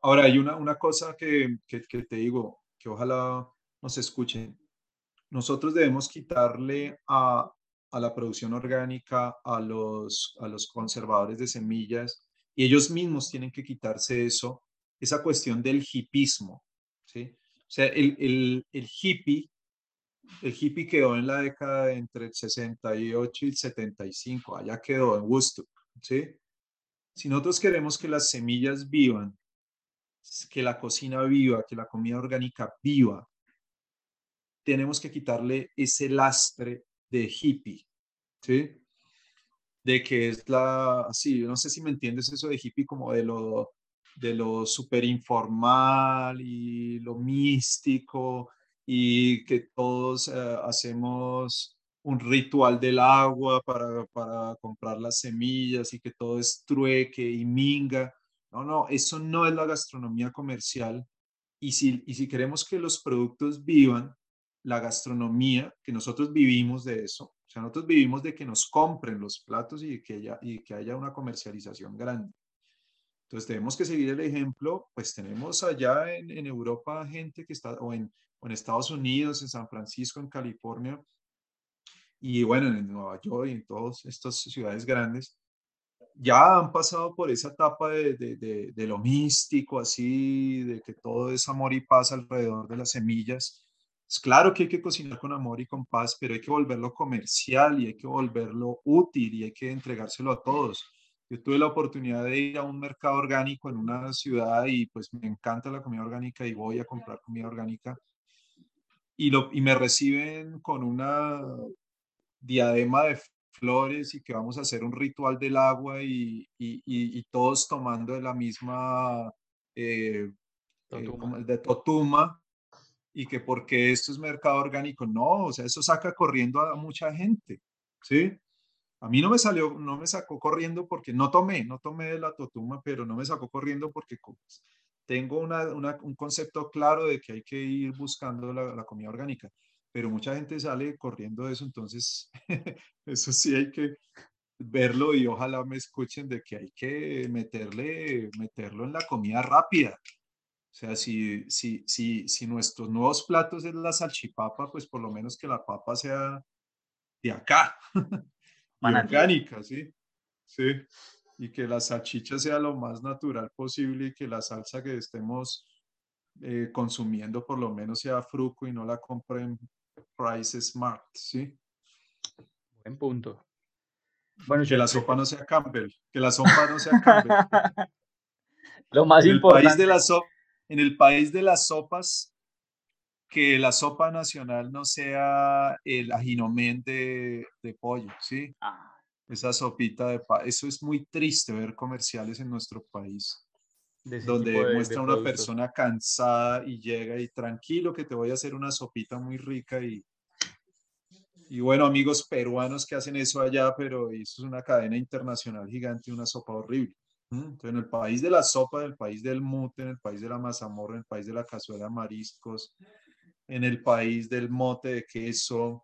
Ahora hay una, una cosa que, que, que te digo, que ojalá nos escuchen. Nosotros debemos quitarle a, a la producción orgánica, a los, a los conservadores de semillas, y ellos mismos tienen que quitarse eso, esa cuestión del hipismo, ¿sí? O sea, el, el, el hippie, el hippie quedó en la década entre el 68 y el 75, allá quedó en Woodstock, ¿sí? Si nosotros queremos que las semillas vivan, que la cocina viva, que la comida orgánica viva, tenemos que quitarle ese lastre de hippie, ¿sí? De que es la, sí, no sé si me entiendes eso de hippie como de lo, de lo súper informal y lo místico y que todos eh, hacemos un ritual del agua para, para comprar las semillas y que todo es trueque y minga. No, no, eso no es la gastronomía comercial. Y si, y si queremos que los productos vivan, la gastronomía, que nosotros vivimos de eso, sea, nosotros vivimos de que nos compren los platos y que haya, y que haya una comercialización grande. Entonces tenemos que seguir el ejemplo, pues tenemos allá en, en Europa gente que está, o en, o en Estados Unidos, en San Francisco, en California, y bueno, en Nueva York y en todas estas ciudades grandes, ya han pasado por esa etapa de, de, de, de, lo místico, así, de que todo es amor y paz alrededor de las semillas, es claro que hay que cocinar con amor y con paz, pero hay que volverlo comercial y hay que volverlo útil y hay que entregárselo a todos. Yo tuve la oportunidad de ir a un mercado orgánico en una ciudad y pues me encanta la comida orgánica y voy a comprar comida orgánica. Y, lo, y me reciben con una diadema de flores y que vamos a hacer un ritual del agua y, y, y, todos tomando de la misma, eh, eh, como el de Totuma, y que porque esto es mercado orgánico, no, o sea, eso saca corriendo a mucha gente, ¿sí? A mí no me salió, no me sacó corriendo porque no tomé, no tomé de la totuma, pero no me sacó corriendo porque tengo una, una, un concepto claro de que hay que ir buscando la, la, comida orgánica, pero mucha gente sale corriendo de eso, entonces eso sí hay que verlo y ojalá me escuchen de que hay que meterle, meterlo en la comida rápida, o sea, si, si, si, si nuestros nuevos platos es la salchipapa, pues por lo menos que la papa sea de acá, orgánica, ¿sí? Sí. Y que la salchicha sea lo más natural posible y que la salsa que estemos eh, consumiendo por lo menos sea fruco y no la compren Price Smart, ¿sí? Buen punto. Bueno, que la sopa no sea Campbell, que la sopa no sea Campbell. Lo más importante. de la en el país de las sopas, que la sopa nacional no sea el ajinomen de, pollo, ¿sí? Ah. Esa sopita de pa Eso es muy triste ver comerciales en nuestro país. donde muestra una persona cansada y llega y tranquilo que te voy a hacer una sopita muy rica y, y bueno, amigos peruanos que hacen eso allá, pero eso es una cadena internacional gigante, una sopa horrible. En el país de la sopa, en el país del mute, en el país de la mazamorra, en el país de la cazuela de mariscos, en el país del mote de queso,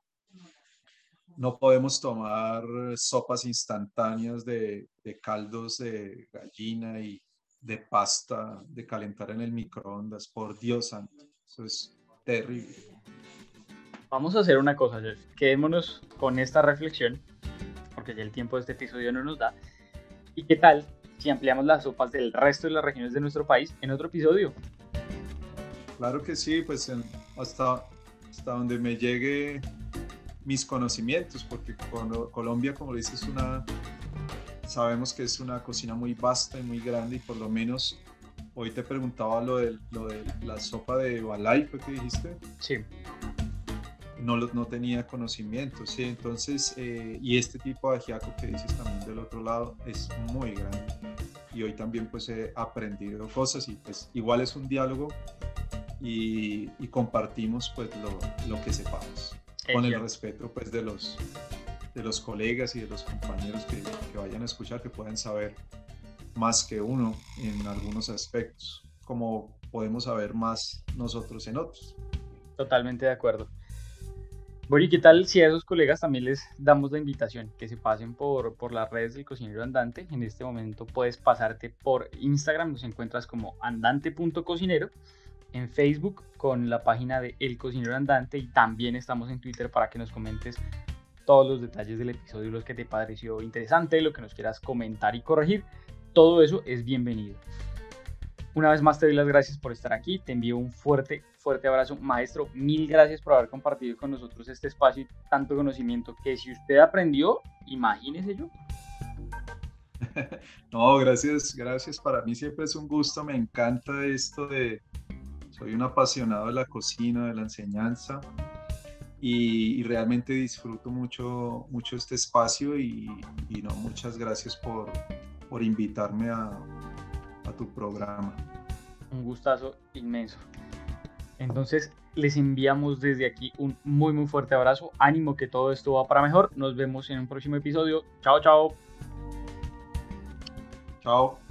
no podemos tomar sopas instantáneas de, caldos de gallina y de pasta de calentar en el microondas. Por Dios santo, eso es terrible. Vamos a hacer una cosa, Jeff. Quedémonos con esta reflexión, porque ya el tiempo de este episodio no nos da. ¿Y qué tal si ampliamos las sopas del resto de las regiones de nuestro país en otro episodio? Claro que sí, pues hasta, hasta donde me llegue mis conocimientos, porque Colombia, como dices, una, sabemos que es una cocina muy vasta y muy grande y por lo menos hoy te preguntaba lo de, lo de la sopa de balay, ¿fue que dijiste? Sí. No, no tenía conocimiento, sí, entonces, eh, y este tipo de ajiaco que dices también del otro lado es muy grande. Y hoy también pues he aprendido cosas y pues igual es un diálogo y, y compartimos pues lo, lo que sepamos con el respeto pues de los, de los colegas y de los compañeros que, que, vayan a escuchar, que puedan saber más que uno en algunos aspectos, como podemos saber más nosotros en otros. Totalmente de acuerdo. Bueno, ¿y qué tal si a esos colegas también les damos la invitación que se pasen por, por las redes del cocinero andante? En este momento puedes pasarte por Instagram, nos encuentras como andante.cocinero en Facebook con la página de El Cocinero Andante y también estamos en Twitter para que nos comentes todos los detalles del episodio, los que te pareció interesante, lo que nos quieras comentar y corregir. Todo eso es bienvenido. Una vez más te doy las gracias por estar aquí, te envío un fuerte, fuerte abrazo. Maestro, mil gracias por haber compartido con nosotros este espacio y tanto conocimiento que si usted aprendió, imagínese yo. No, gracias, gracias. Para mí siempre es un gusto, me encanta esto de, soy un apasionado de la cocina, de la enseñanza y, realmente disfruto mucho, mucho este espacio y, no, muchas gracias por, por invitarme a, a tu programa. Un gustazo inmenso. Entonces les enviamos desde aquí un muy muy fuerte abrazo. Ánimo que todo esto va para mejor. Nos vemos en un próximo episodio. Chao, chao. Chao.